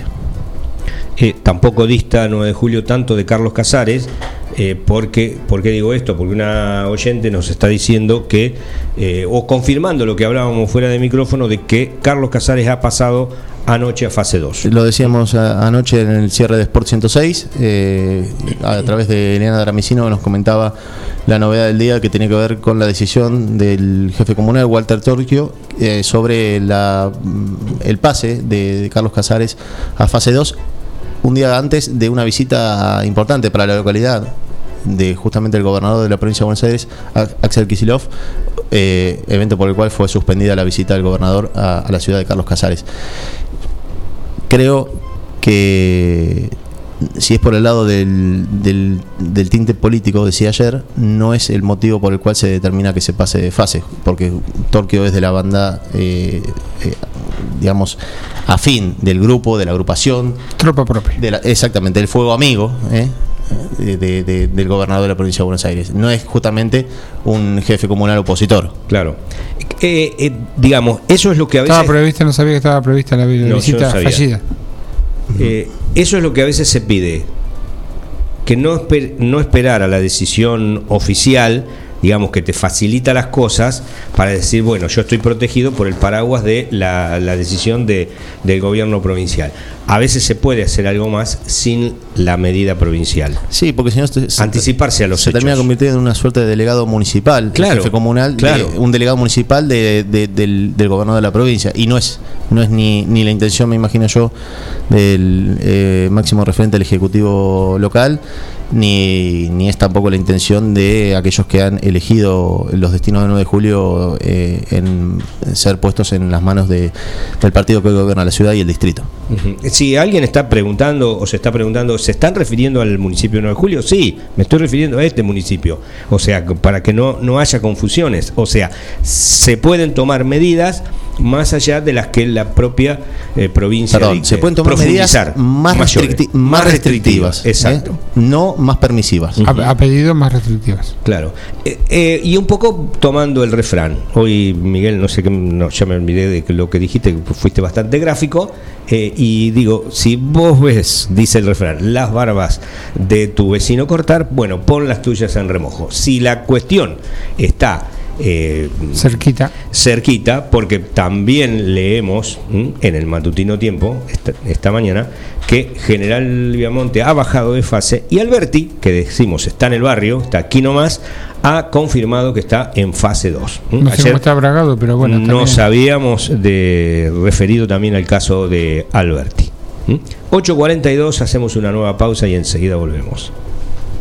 Eh, tampoco dista 9 de julio tanto de Carlos Casares. Eh, porque, ¿Por qué digo esto? Porque una oyente nos está diciendo que, eh, o confirmando lo que hablábamos fuera de micrófono, de que Carlos Casares ha pasado anoche a fase 2. Lo decíamos anoche en el cierre de Sport 106, eh, a través de Eliana Dramicino nos comentaba la novedad del día que tiene que ver con la decisión del jefe comunal Walter Torquio sobre la, el pase de Carlos Casares a fase 2, un día antes de una visita importante para la localidad de justamente el gobernador de la provincia de Buenos Aires, Axel Kisilov, eh, evento por el cual fue suspendida la visita del gobernador a, la ciudad de Carlos Casares. Creo que si es por el lado del, del, del tinte político, decía ayer, no es el motivo por el cual se determina que se pase de fase, porque Torquio es de la banda, eh, eh, digamos, afín del grupo, de la agrupación, Tropa propia. de la- exactamente, del fuego amigo ¿eh? de- de- de- del gobernador de la provincia de Buenos Aires. No es justamente un jefe comunal opositor. Claro. Eh, eh, digamos, eso es lo que a veces. Estaba prevista, no sabía que estaba prevista la, la No, yo visita no fallida. Eh, eso es lo que a veces se pide, que no, esper- no esperar a la decisión oficial digamos que te facilita las cosas para decir, bueno, yo estoy protegido por el paraguas de la, la decisión de, del gobierno provincial. A veces se puede hacer algo más sin la medida provincial. Sí, porque si no se- se- Anticiparse a los se hechos. termina convirtiendo en una suerte de delegado municipal, Claro, jefe comunal, de- un delegado municipal de- de- del, del gobernador de la provincia. Y no es, no es ni, ni la intención, me imagino yo, del eh, máximo referente del Ejecutivo local, ni, ni es tampoco la intención de aquellos que han elegido los destinos del 9 de julio eh, en ser puestos en las manos de- del partido que gobierna la ciudad y el distrito. Si alguien está preguntando o se está preguntando, ¿se están refiriendo al municipio 9 de julio? Sí, me estoy refiriendo a este municipio. O sea, para que no, no haya confusiones. O sea, se pueden tomar medidas más allá de las que la propia eh, provincia Perdón, se pueden tomar medidas más, mayores, restricti- más restrictivas. Exacto. ¿eh? No más permisivas. A, a pedido más restrictivas. Claro. Eh, eh, y un poco tomando el refrán. Hoy, Miguel, no sé qué, no, ya me olvidé de lo que dijiste, que fuiste bastante gráfico. eh, y digo, si vos ves, dice el refrán, las barbas de tu vecino cortar, bueno, pon las tuyas en remojo. Si la cuestión está eh, Cerquita. cerquita, porque también leemos ¿m? en el matutino tiempo, esta, esta mañana, que General Viamonte ha bajado de fase y Alberti, que decimos está en el barrio, está aquí nomás, ha confirmado que está en fase 2. ¿m? No sé cómo está bragado, pero bueno. nos habíamos de, referido también al caso de Alberti. ¿m? 8.42, hacemos una nueva pausa y enseguida volvemos.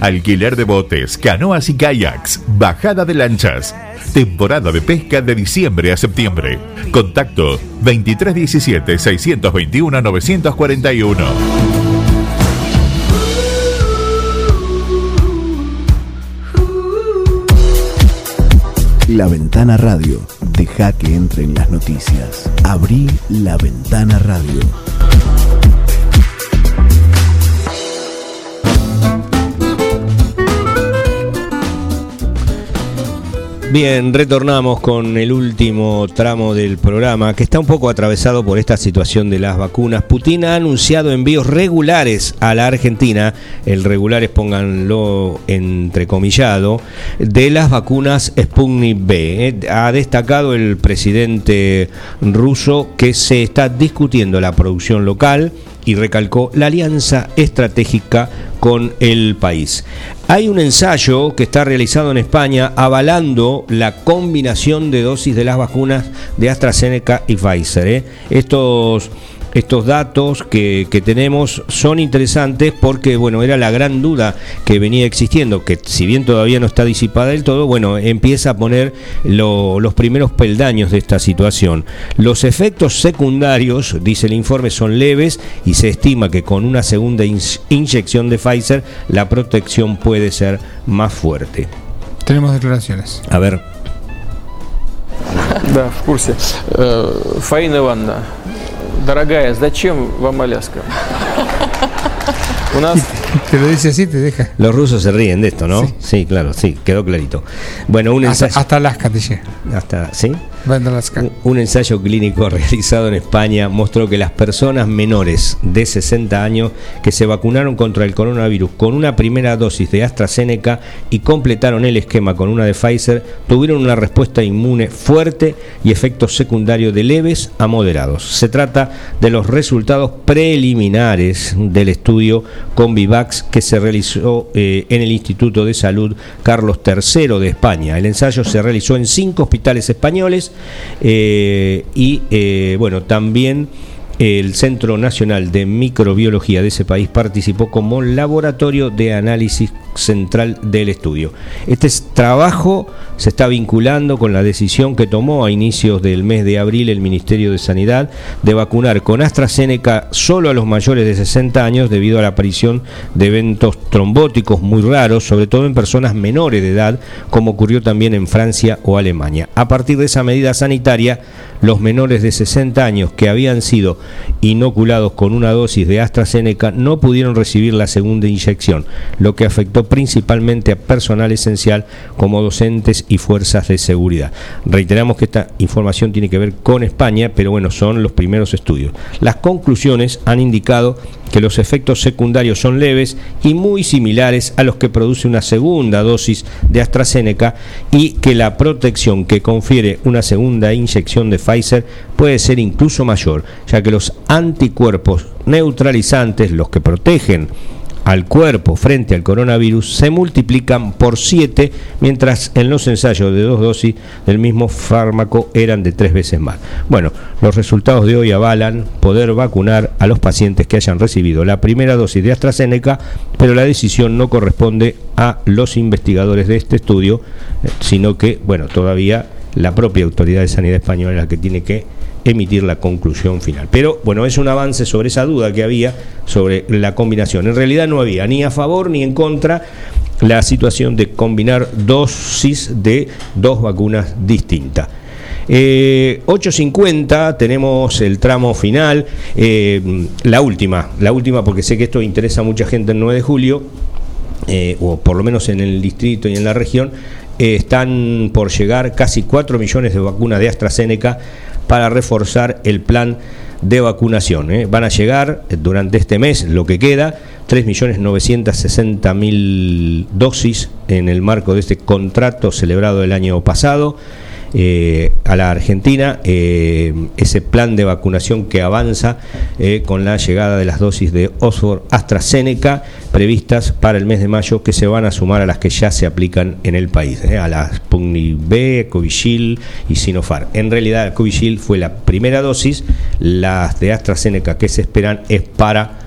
Alquiler de botes, canoas y kayaks, bajada de lanchas. Temporada de pesca de diciembre a septiembre. Contacto 2317-621-941. La Ventana Radio. Deja que entren las noticias. Abrí la Ventana Radio. Bien, retornamos con el último tramo del programa que está un poco atravesado por esta situación de las vacunas. Putin ha anunciado envíos regulares a la Argentina, el regulares pónganlo entrecomillado, de las vacunas Sputnik B. Eh, ha destacado el presidente ruso que se está discutiendo la producción local y recalcó la alianza estratégica con el país. Hay un ensayo que está realizado en España avalando la combinación de dosis de las vacunas de AstraZeneca y Pfizer. ¿eh? Estos estos datos que, tenemos son interesantes porque, bueno, era la gran duda que venía existiendo, que si bien todavía no está disipada del todo, bueno, empieza a poner los primeros peldaños de esta situación. Los efectos secundarios, dice el informe, son leves y se estima que con una segunda inyección de Pfizer la protección puede ser más fuerte. Tenemos declaraciones. A ver. Да, в курсе. Фаина Ивановна, Дорогая, зачем вам Аляска? У нас Te lo dice así, te deja. Los rusos se ríen de esto, ¿no? Sí, claro, sí, quedó clarito. Bueno, un ensayo. Hasta, Alaska te llega. Hasta, ¿sí? Alaska. Un, ensayo clínico realizado en España mostró que las personas menores de 60 años que se vacunaron contra el coronavirus con una primera dosis de AstraZeneca y completaron el esquema con una de Pfizer tuvieron una respuesta inmune fuerte y efectos secundarios de leves a moderados. Se trata de los resultados preliminares del estudio Que se realizó eh, en el Instituto de Salud Carlos III de España. El ensayo se realizó en cinco hospitales españoles eh, y, eh, bueno, también el Centro Nacional de Microbiología de ese país participó como laboratorio de análisis central del estudio. Este trabajo se está vinculando con la decisión que tomó a inicios del mes de abril el Ministerio de Sanidad de vacunar con AstraZeneca solo a los mayores de 60 años debido a la aparición de eventos trombóticos muy raros, sobre todo en personas menores de edad, como ocurrió también en Francia o Alemania. A partir de esa medida sanitaria, los menores de 60 años que habían sido inoculados con una dosis de AstraZeneca no pudieron recibir la segunda inyección, lo que afectó principalmente a personal esencial como docentes y fuerzas de seguridad. Reiteramos que esta información tiene que ver con España, pero bueno, son los primeros estudios. Las conclusiones han indicado que los efectos secundarios son leves y muy similares a los que produce una segunda dosis de AstraZeneca y que la protección que confiere una segunda inyección de Pfizer puede ser incluso mayor, ya que los anticuerpos neutralizantes, los que protegen al cuerpo frente al coronavirus se multiplican por 7, mientras en los ensayos de dos dosis del mismo fármaco eran de tres veces más. Bueno, los resultados de hoy avalan poder vacunar a los pacientes que hayan recibido la primera dosis de AstraZeneca, pero la decisión no corresponde a los investigadores de este estudio, eh, sino que, bueno, todavía la propia Autoridad de Sanidad Española es la que tiene que emitir la conclusión final. Pero bueno, es un avance sobre esa duda que había sobre la combinación. En realidad no había ni a favor ni en contra la situación de combinar dosis de dos vacunas distintas. 8.50 eh, tenemos el tramo final, eh, la última, la última porque sé que esto interesa a mucha gente el 9 de julio, eh, o por lo menos en el distrito y en la región, están por llegar casi 4 millones de vacunas de AstraZeneca para reforzar el plan de vacunación. ¿eh? Van a llegar eh, durante este mes, lo que queda, 3.960.000 dosis en el marco de este contrato celebrado el año pasado. Eh, a la Argentina eh, ese plan de vacunación que avanza eh, con la llegada de las dosis de Oxford AstraZeneca previstas para el mes de mayo que se van a sumar a las que ya se aplican en el país, a las Sputnik B, Covishield y Sinopharm. En realidad Covishield fue la primera dosis, las de AstraZeneca que se esperan es para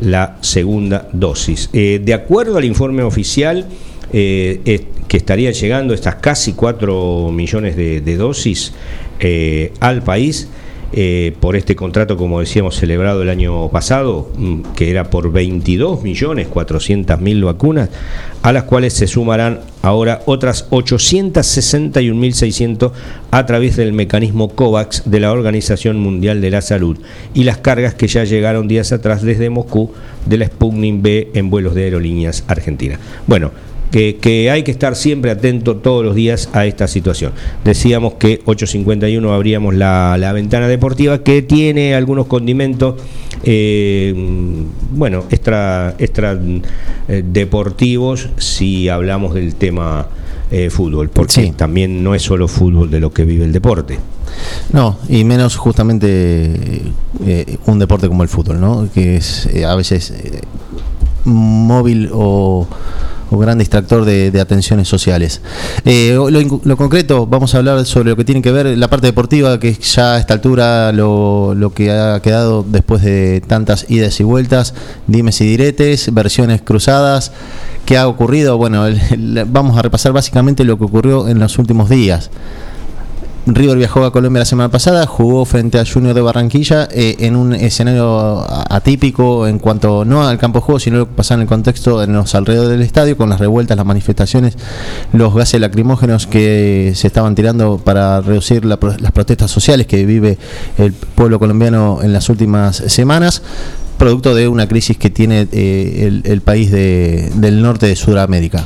la segunda dosis. de acuerdo al informe oficial, eh, que estarían llegando estas casi 4 millones de, dosis eh, al país. eh, por este contrato, como decíamos, celebrado el año pasado, mm, que era por 22 millones 400 mil vacunas, a las cuales se sumarán ahora otras 861.600 a través del mecanismo COVAX de la Organización Mundial de la Salud y las cargas que ya llegaron días atrás desde Moscú de la Sputnik B en vuelos de aerolíneas argentinas. Bueno, que, hay que estar siempre atento todos los días a esta situación. Decíamos que 8.51 abríamos la, ventana deportiva que tiene algunos condimentos, eh, bueno, extra, extra eh, deportivos si hablamos del tema eh, fútbol, porque también no es solo fútbol de lo que vive el deporte. No, y menos justamente un deporte como el fútbol, ¿no? Que es a veces móvil o un gran distractor de, atenciones sociales. Eh, lo, concreto, vamos a hablar sobre lo que tiene que ver la parte deportiva, que ya a esta altura lo, lo que ha quedado después de tantas idas y vueltas, dimes y diretes, versiones cruzadas. ¿Qué ha ocurrido? Bueno, vamos a repasar básicamente lo que ocurrió en los últimos días. River viajó a Colombia la semana pasada, jugó frente a Junior de Barranquilla eh, en un escenario atípico en cuanto no al campo de juego, sino lo que pasa en el contexto en los alrededores del estadio, con las revueltas, las manifestaciones, los gases lacrimógenos que se estaban tirando para reducir las protestas sociales que vive el pueblo colombiano en las últimas semanas producto de una crisis que tiene eh, el, país del norte de Sudamérica.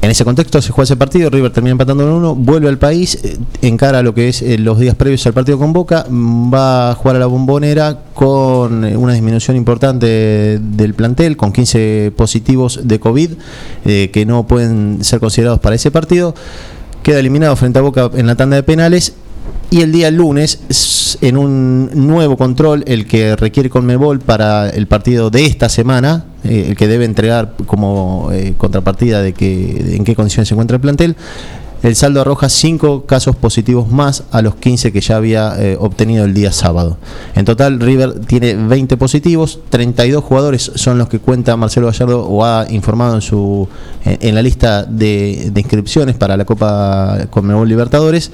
En ese contexto se juega ese partido, River termina empatando en uno, vuelve al país, eh, encara lo que es eh, los días previos al partido con Boca, mm, va a jugar a la bombonera con eh, una disminución importante del plantel, con 15 positivos de COVID que no pueden ser considerados para ese partido. Queda eliminado frente a Boca en la tanda de penales y el día lunes, en un nuevo control, el que requiere Conmebol para el partido de esta semana, eh, el que debe entregar como eh, contrapartida de que en qué condiciones se encuentra el plantel, el saldo arroja 5 casos positivos más a los 15 que ya había eh, obtenido el día sábado. En total, River tiene 20 positivos, 32 jugadores son los que cuenta Marcelo Gallardo o ha informado en, su, en, la lista de, inscripciones para la Copa Conmebol Libertadores.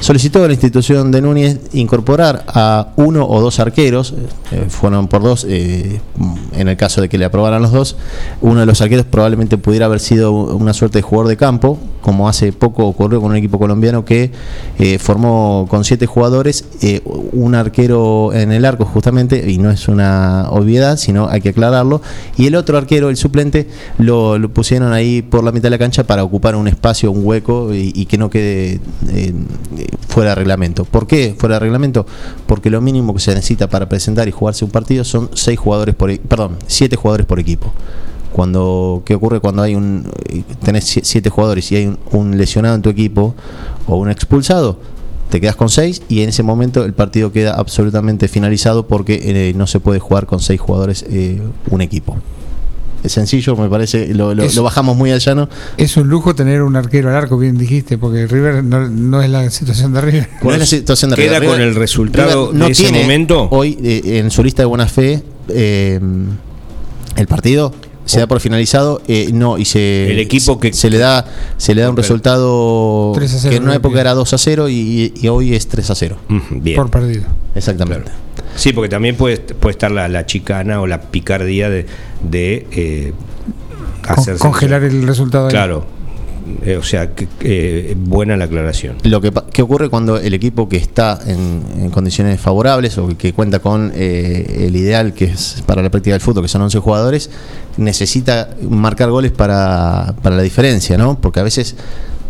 Solicitó a la institución de Núñez incorporar a uno o dos arqueros, eh, fueron por dos, eh, en el caso de que le aprobaran los dos. Uno de los arqueros probablemente pudiera haber sido una suerte de jugador de campo, como hace poco ocurrió con un equipo colombiano que eh, formó con siete jugadores eh, un arquero en el arco justamente, y no es una obviedad, sino hay que aclararlo, y el otro arquero, el suplente, lo, pusieron ahí por la mitad de la cancha para ocupar un espacio, un hueco y, que no quede eh, fuera de reglamento. ¿Por qué fuera de reglamento? Porque lo mínimo que se necesita para presentar y jugarse un partido son seis jugadores por, e, perdón, siete jugadores por equipo cuando qué ocurre cuando hay un tenés siete jugadores y hay un, lesionado en tu equipo o un expulsado te quedas con seis y en ese momento el partido queda absolutamente finalizado porque eh, no se puede jugar con seis jugadores eh, un equipo. Es sencillo me parece lo, bajamos muy al llano es un lujo tener un arquero al arco bien dijiste porque River no, es la situación de River. No es la situación de River. queda con el resultado no de ese momento hoy eh, en su lista de buena fe el partido se da por finalizado eh, no y se el equipo que se le da se le da un resultado que en una época era 2 a 0 y, hoy es 3 a 0 bien. por perdido. Exactamente. Sí porque también puede, puede estar la, chicana o la picardía de, de eh, congelar el resultado claro eh, o sea, eh, buena la aclaración. Lo que, ocurre cuando el equipo que está en, condiciones favorables o que cuenta con eh, el ideal que es para la práctica del fútbol, que son 11 jugadores, necesita marcar goles para, para la diferencia, ¿no? Porque a veces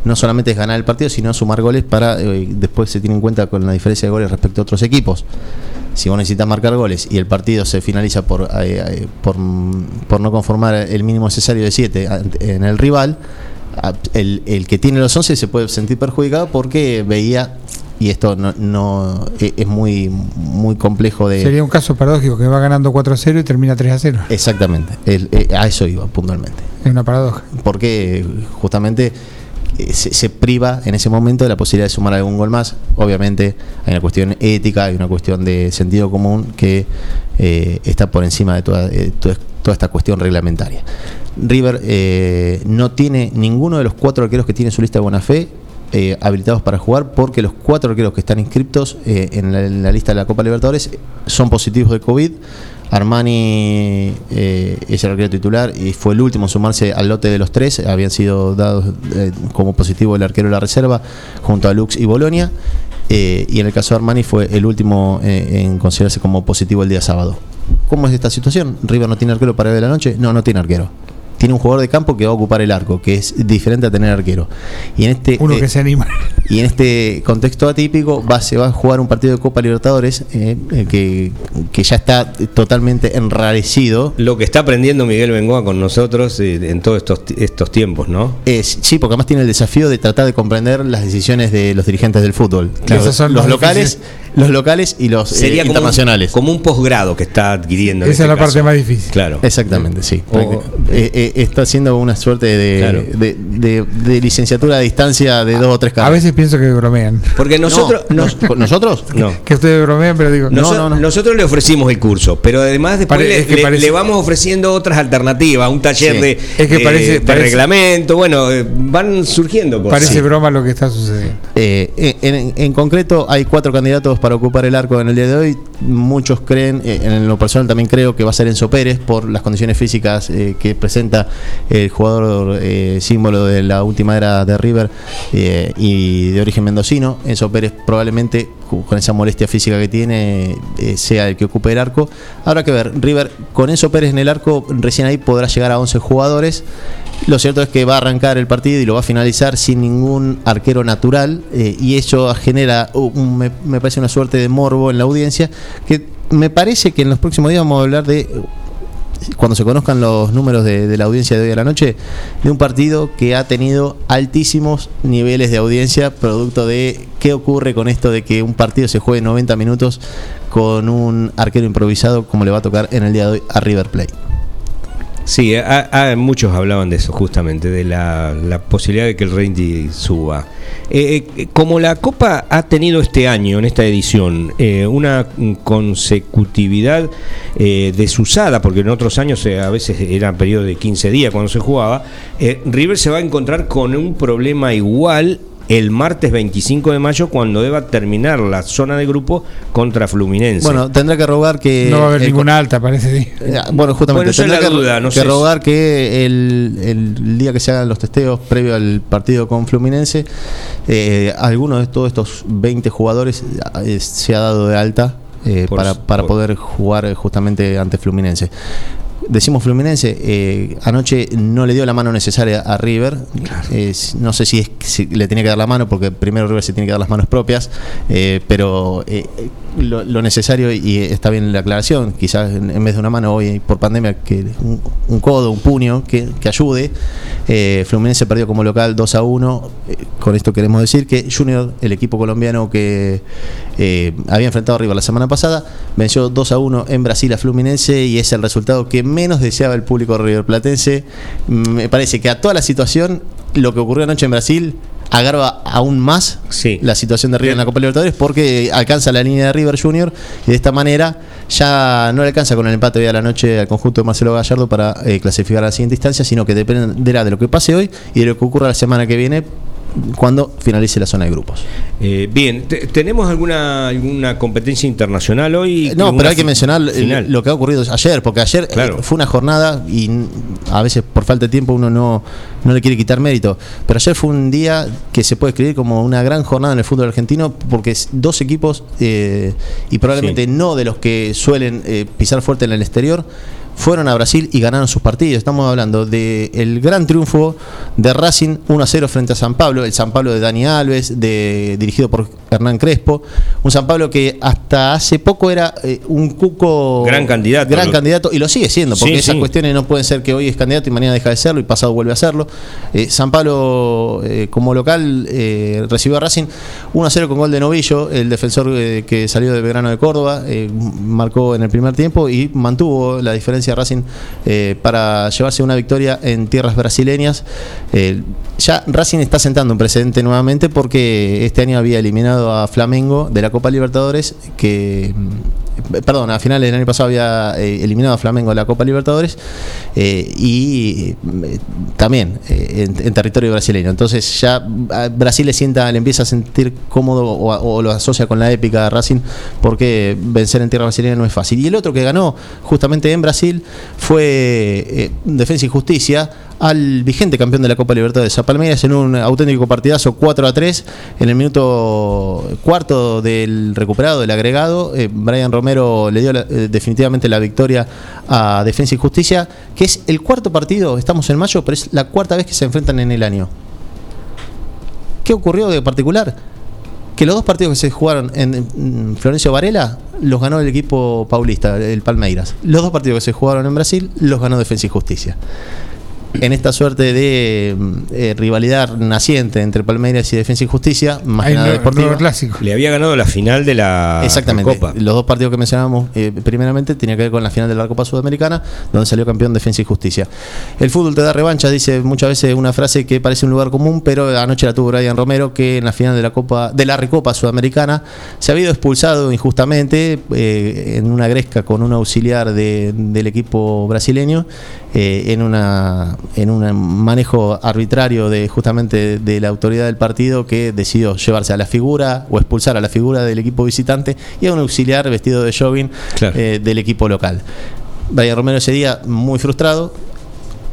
no solamente es ganar el partido, sino sumar goles para después se tiene en cuenta con la diferencia de goles respecto a otros equipos. Si vos necesitas marcar goles y el partido se finaliza por, por, por no conformar el mínimo necesario de 7 en el rival, el, que tiene los 11 se puede sentir perjudicado porque veía y esto no, e, es muy muy complejo de sería un caso paradójico que va ganando 4 a 0 y termina 3 a 0 exactamente. Eh, a eso iba puntualmente. Es una paradoja. Porque justamente eh, se, priva en ese momento de la posibilidad de sumar algún gol más. Obviamente hay una cuestión ética hay una cuestión de sentido común que eh, está por encima de toda, toda esta cuestión reglamentaria River eh, no tiene ninguno de los cuatro arqueros que tiene su lista de buena fe eh, habilitados para jugar porque los cuatro arqueros que están inscriptos eh, en, la, lista de la Copa Libertadores son positivos de COVID. Armani es el arquero titular y fue el último en sumarse al lote de los tres. Habían sido dados como positivo el arquero de la reserva junto a Lux y Bolonia. Y en el caso de Armani fue el último en considerarse como positivo el día sábado. ¿Cómo es esta situación? ¿River no tiene arquero para ver la noche? No, no tiene arquero. Tiene un jugador de campo que va a ocupar el arco, que es diferente a tener arquero. Y en este, Uno eh, que se anima. y en este contexto atípico va, se va a jugar un partido de Copa Libertadores eh, eh, que, que ya está totalmente enrarecido. Lo que está aprendiendo Miguel Bengoa con nosotros eh, en todos estos, estos tiempos, ¿no? Es, sí, porque además tiene el desafío de tratar de comprender las decisiones de los dirigentes del fútbol. Claro, los, esos son los los locales, los locales y los eh, Sería como un- internacionales. Como un posgrado que está adquiriendo. en Esa es este la caso. parte más difícil. Claro. Exactamente, sí. O- Está haciendo una suerte de, Claro. de, de- de licenciatura a distancia de dos o tres A carreras. veces pienso que bromean. Porque nosotros. No, nos- nos- ¿Nosotros? no. Que ustedes bromean, pero digo. Noso- no, no. Nosotros le ofrecimos el curso, pero además después Pare- le, es que le- parece- le vamos ofreciendo otras alternativas, un taller Sí. de, Es que parece- de parece- reglamento, bueno, eh, van surgiendo cosas. Parece broma lo que está sucediendo. Eh, en, en concreto, hay cuatro candidatos para ocupar el arco en el día de hoy. Muchos creen, eh, en lo personal también creo que va a ser Enzo Pérez por las condiciones físicas eh, que presenta el jugador eh, símbolo de la última era de River eh, y de origen mendocino. Enzo Pérez probablemente con esa molestia física que tiene eh, sea el que ocupe el arco. Habrá que ver, River con Enzo Pérez en el arco recién ahí podrá llegar a 11 jugadores. Lo cierto es que va a arrancar el partido y lo va a finalizar sin ningún arquero natural y eso genera, me parece una suerte de morbo en la audiencia que me parece que en los próximos días vamos a hablar de, cuando se conozcan los números de, la audiencia de hoy a la noche, de un partido que ha tenido altísimos niveles de audiencia producto de qué ocurre con esto de que un partido se juegue 90 minutos con un arquero improvisado como le va a tocar en el día de hoy a River Plate. Sí, a- a- muchos hablaban de eso justamente, de la, la posibilidad de que el rating suba. Eh, eh, como la Copa ha tenido este año, en esta edición, eh, una consecutividad eh, desusada, porque en otros años eh, a veces era periodo de 15 días cuando se jugaba, eh, River se va a encontrar con un problema igual el martes 25 de mayo cuando deba terminar la zona de grupo contra Fluminense. Bueno, tendrá que rogar que... No va a haber el- ninguna alta, parece. sí. Eh, Bueno, justamente Bueno, tendrá la que, duda, no que rogar que el, el día que se hagan los testeos previo al partido con Fluminense, eh, alguno de todos estos 20 jugadores eh, se ha dado de alta eh, Por para, para por- poder jugar eh, justamente ante Fluminense. Decimos Fluminense, eh, anoche no le dio la mano necesaria a River. Es- no sé si, es, si le tenía que dar la mano, porque primero River se tiene que dar las manos propias, eh, pero eh, lo, lo necesario, y está bien la aclaración, quizás en, vez de una mano hoy por pandemia, que un, un codo, un puño que, que ayude. Eh, Fluminense perdió como local 2 a 1. Eh, con esto queremos decir que Junior, el equipo colombiano que eh, había enfrentado a River la semana pasada, venció 2 a 1 en Brasil a Fluminense y es el resultado que menos deseaba el público riverplatense. Me parece que a toda la situación, lo que ocurrió anoche en Brasil agrava aún más Sí. la situación de River en la Copa Libertadores porque alcanza la línea de River Junior y de esta manera ya no le alcanza con el empate hoy a la noche al conjunto de Marcelo Gallardo para eh, clasificar a la siguiente instancia, sino que dependerá de lo que pase hoy y de lo que ocurra la semana que viene cuando finalice la zona de grupos. Eh, bien, te- ¿tenemos alguna, alguna competencia internacional hoy? Eh, No, ¿Alguna pero hay que mencionar final? lo que ha ocurrido ayer, porque ayer eh, Claro. fue una jornada y a veces por falta de tiempo uno no, no le quiere quitar mérito, pero ayer fue un día que se puede escribir como una gran jornada en el fútbol argentino, porque dos equipos, eh, y probablemente Sí. no de los que suelen eh, pisar fuerte en el exterior, fueron a Brasil y ganaron sus partidos. Estamos hablando del gran triunfo de Racing 1 a 0 frente a San Pablo, el San Pablo de Dani Alves, de, dirigido por Hernán Crespo. Un San Pablo que hasta hace poco era eh, un cuco. Gran candidato. Gran Lo- candidato y lo sigue siendo, porque Sí, esas sí. cuestiones no pueden ser que hoy es candidato y mañana deja de serlo y pasado vuelve a serlo. Eh, San Pablo, eh, como local, eh, recibió a Racing 1 a 0 con gol de Novillo, el defensor que salió de Belgrano de Córdoba, marcó en el primer tiempo y mantuvo la diferencia Racing eh, para llevarse una victoria en tierras brasileñas. Eh, ya Racing está sentando un precedente nuevamente porque este año había eliminado a Flamengo de la Copa Libertadores, que perdón, a finales del año pasado había eh, eliminado a Flamengo de la Copa Libertadores eh, y eh, también en, territorio brasileño. Entonces ya a Brasil le sienta, le empieza a sentir cómodo o, o lo asocia con la épica de Racing porque vencer en tierra brasileña no es fácil. Y el otro que ganó justamente en Brasil fue Defensa y Justicia al vigente campeón de la Copa Libertadores, a Palmeiras en un auténtico partidazo 4 a 3 en el minuto cuarto del recuperado, del agregado. eh, Brian Romero le dio eh, definitivamente la victoria a Defensa y Justicia, que es el cuarto partido, estamos en mayo, pero es la cuarta vez que se enfrentan en el año. ¿Qué ocurrió de particular? Que los dos partidos que se jugaron en, en Florencio Varela los ganó el equipo paulista, el Palmeiras. Los dos partidos que se jugaron en Brasil los ganó Defensa y Justicia. En esta suerte de mm, eh, rivalidad naciente entre Palmeiras y Defensa y Justicia, más Hay que nada deportiva. clásico. Le había ganado la final de la Exactamente. Copa. Los dos partidos que mencionábamos eh, primeramente tenía que ver con la final de la Copa Sudamericana, donde salió campeón Defensa y Justicia. El fútbol te da revancha, dice muchas veces una frase que parece un lugar común, pero anoche la tuvo Brian Romero, que en la final de la Copa, de la Recopa Sudamericana, se ha habido expulsado injustamente eh, en una gresca con un auxiliar de- del equipo brasileño, eh, en una en un manejo arbitrario de justamente de la autoridad del partido que decidió llevarse a la figura o expulsar a la figura del equipo visitante y a un auxiliar vestido de jogging eh, del equipo local. Brian Romero ese día muy frustrado.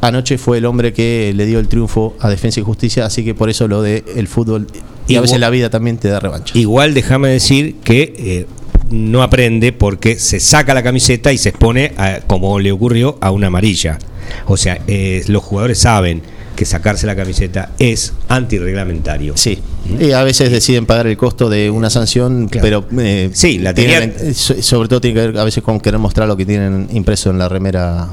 Anoche fue el hombre que le dio el triunfo a Defensa y Justicia, así que por eso lo de el fútbol y a veces la vida también te da revancha. Igual déjame decir que eh, no aprende porque se saca la camiseta y se expone, a- como le ocurrió, a una amarilla. O sea, eh, los jugadores saben que sacarse la camiseta es antirreglamentario. Sí. Y a veces deciden pagar el costo de una sanción, pero eh, Sí, la tienen- tenía- sobre todo tiene que ver a veces con querer mostrar lo que tienen impreso en la remera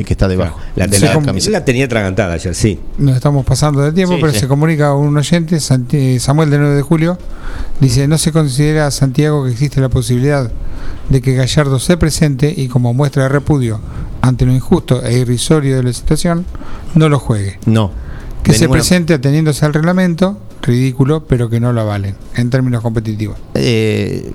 eh, que está debajo La, de la- camiseta. la tenía atragantada ayer, sí. Nos estamos pasando de tiempo, Sí, pero sí. se comunica un oyente, Santi- Samuel de 9 de julio, dice, no se considera Santiago que existe la posibilidad de que Gallardo se presente y como muestra de repudio ante lo injusto e irrisorio de la situación, no lo juegue. No. Que se ninguna- presente ateniéndose al reglamento, ridículo, pero que no lo avalen en términos competitivos. Eh,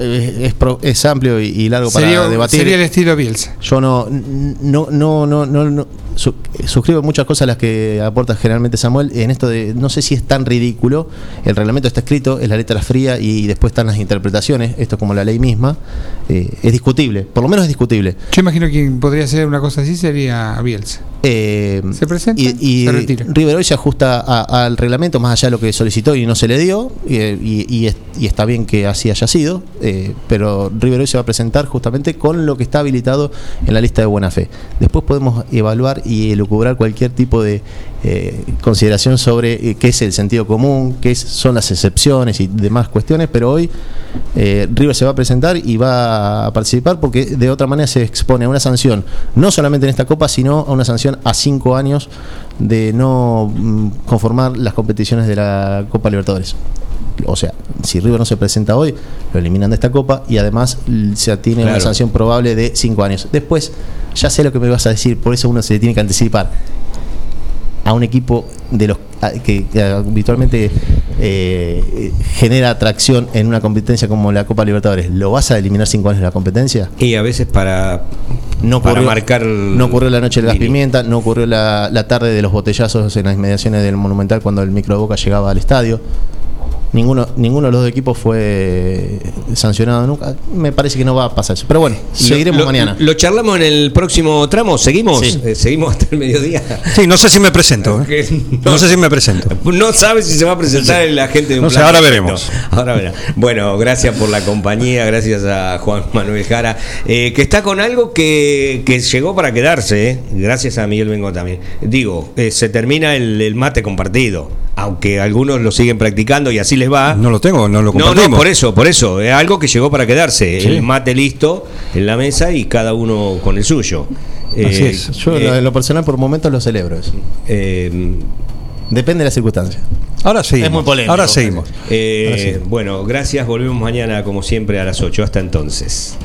es, es amplio y, y largo para Sería, debatir. sería el estilo Bielsa. Yo no, no, no, no, no, no- su- suscribo muchas cosas a las que aporta generalmente Samuel. En esto de, no sé si es tan ridículo. El reglamento está escrito, es la letra fría y después están las interpretaciones. Esto es como la ley misma. Eh, es discutible, por lo menos es discutible. Yo imagino que quien podría hacer una cosa así sería Bielsa. Eh, Se presenta, y, y se retira. River hoy se ajusta a- al reglamento más allá de lo que solicitó y no se le dio y, y- y es- y está bien que así haya sido eh, pero River hoy se va a presentar justamente con lo que está habilitado en la lista de buena fe después podemos evaluar y elucubrar cualquier tipo de eh, consideración sobre eh, qué es el sentido común qué es- son las excepciones y demás cuestiones pero hoy eh, River se va a presentar y va a participar porque de otra manera se expone a una sanción, no solamente en esta copa, sino a una sanción a cinco años de no mm, conformar las competiciones de la Copa Libertadores. O sea, si River no se presenta hoy, lo eliminan de esta copa y además l- se tiene una Claro. sanción probable de cinco años. Después, ya sé lo que me vas a decir, por eso uno se tiene que anticipar a un equipo de los que, que habitualmente eh, genera atracción en una competencia como la Copa Libertadores, ¿lo vas a eliminar cinco años de la competencia? Y a veces para, No para ocurrió, marcar. no ocurrió la noche del gas línea. pimienta, no ocurrió la, la tarde de los botellazos en las inmediaciones del Monumental cuando el micro de Boca llegaba al estadio. Ninguno, ninguno de los dos equipos fue sancionado nunca. Me parece que no va a pasar eso. Pero bueno, seguiremos Lo- mañana. Lo charlamos en el próximo tramo. ¿Seguimos? Sí. Eh, seguimos hasta el mediodía. Sí, no sé si me presento. ¿eh? No sé si me presento. No sabe si se va a presentar el agente de un No sé, ahora veremos. Ahora verá. Bueno, gracias por la compañía, gracias a Juan Manuel Jara, eh, que está con algo que, que llegó para quedarse, eh. gracias a Miguel Vengo también. Digo, eh, se termina el, el mate compartido, aunque algunos lo siguen practicando y así les va. No lo tengo, no lo No, compartimos. no, por eso, por eso. Es algo que llegó para quedarse. Sí. El mate listo en la mesa y cada uno con el suyo. Así Eh, es. Yo eh, en lo personal por momentos lo celebro eso. eh, Depende de la circunstancia. Ahora seguimos. Es muy polémico. Ahora seguimos. eh, Ahora sí. Bueno, gracias. Volvemos mañana como siempre a las 8. Hasta entonces.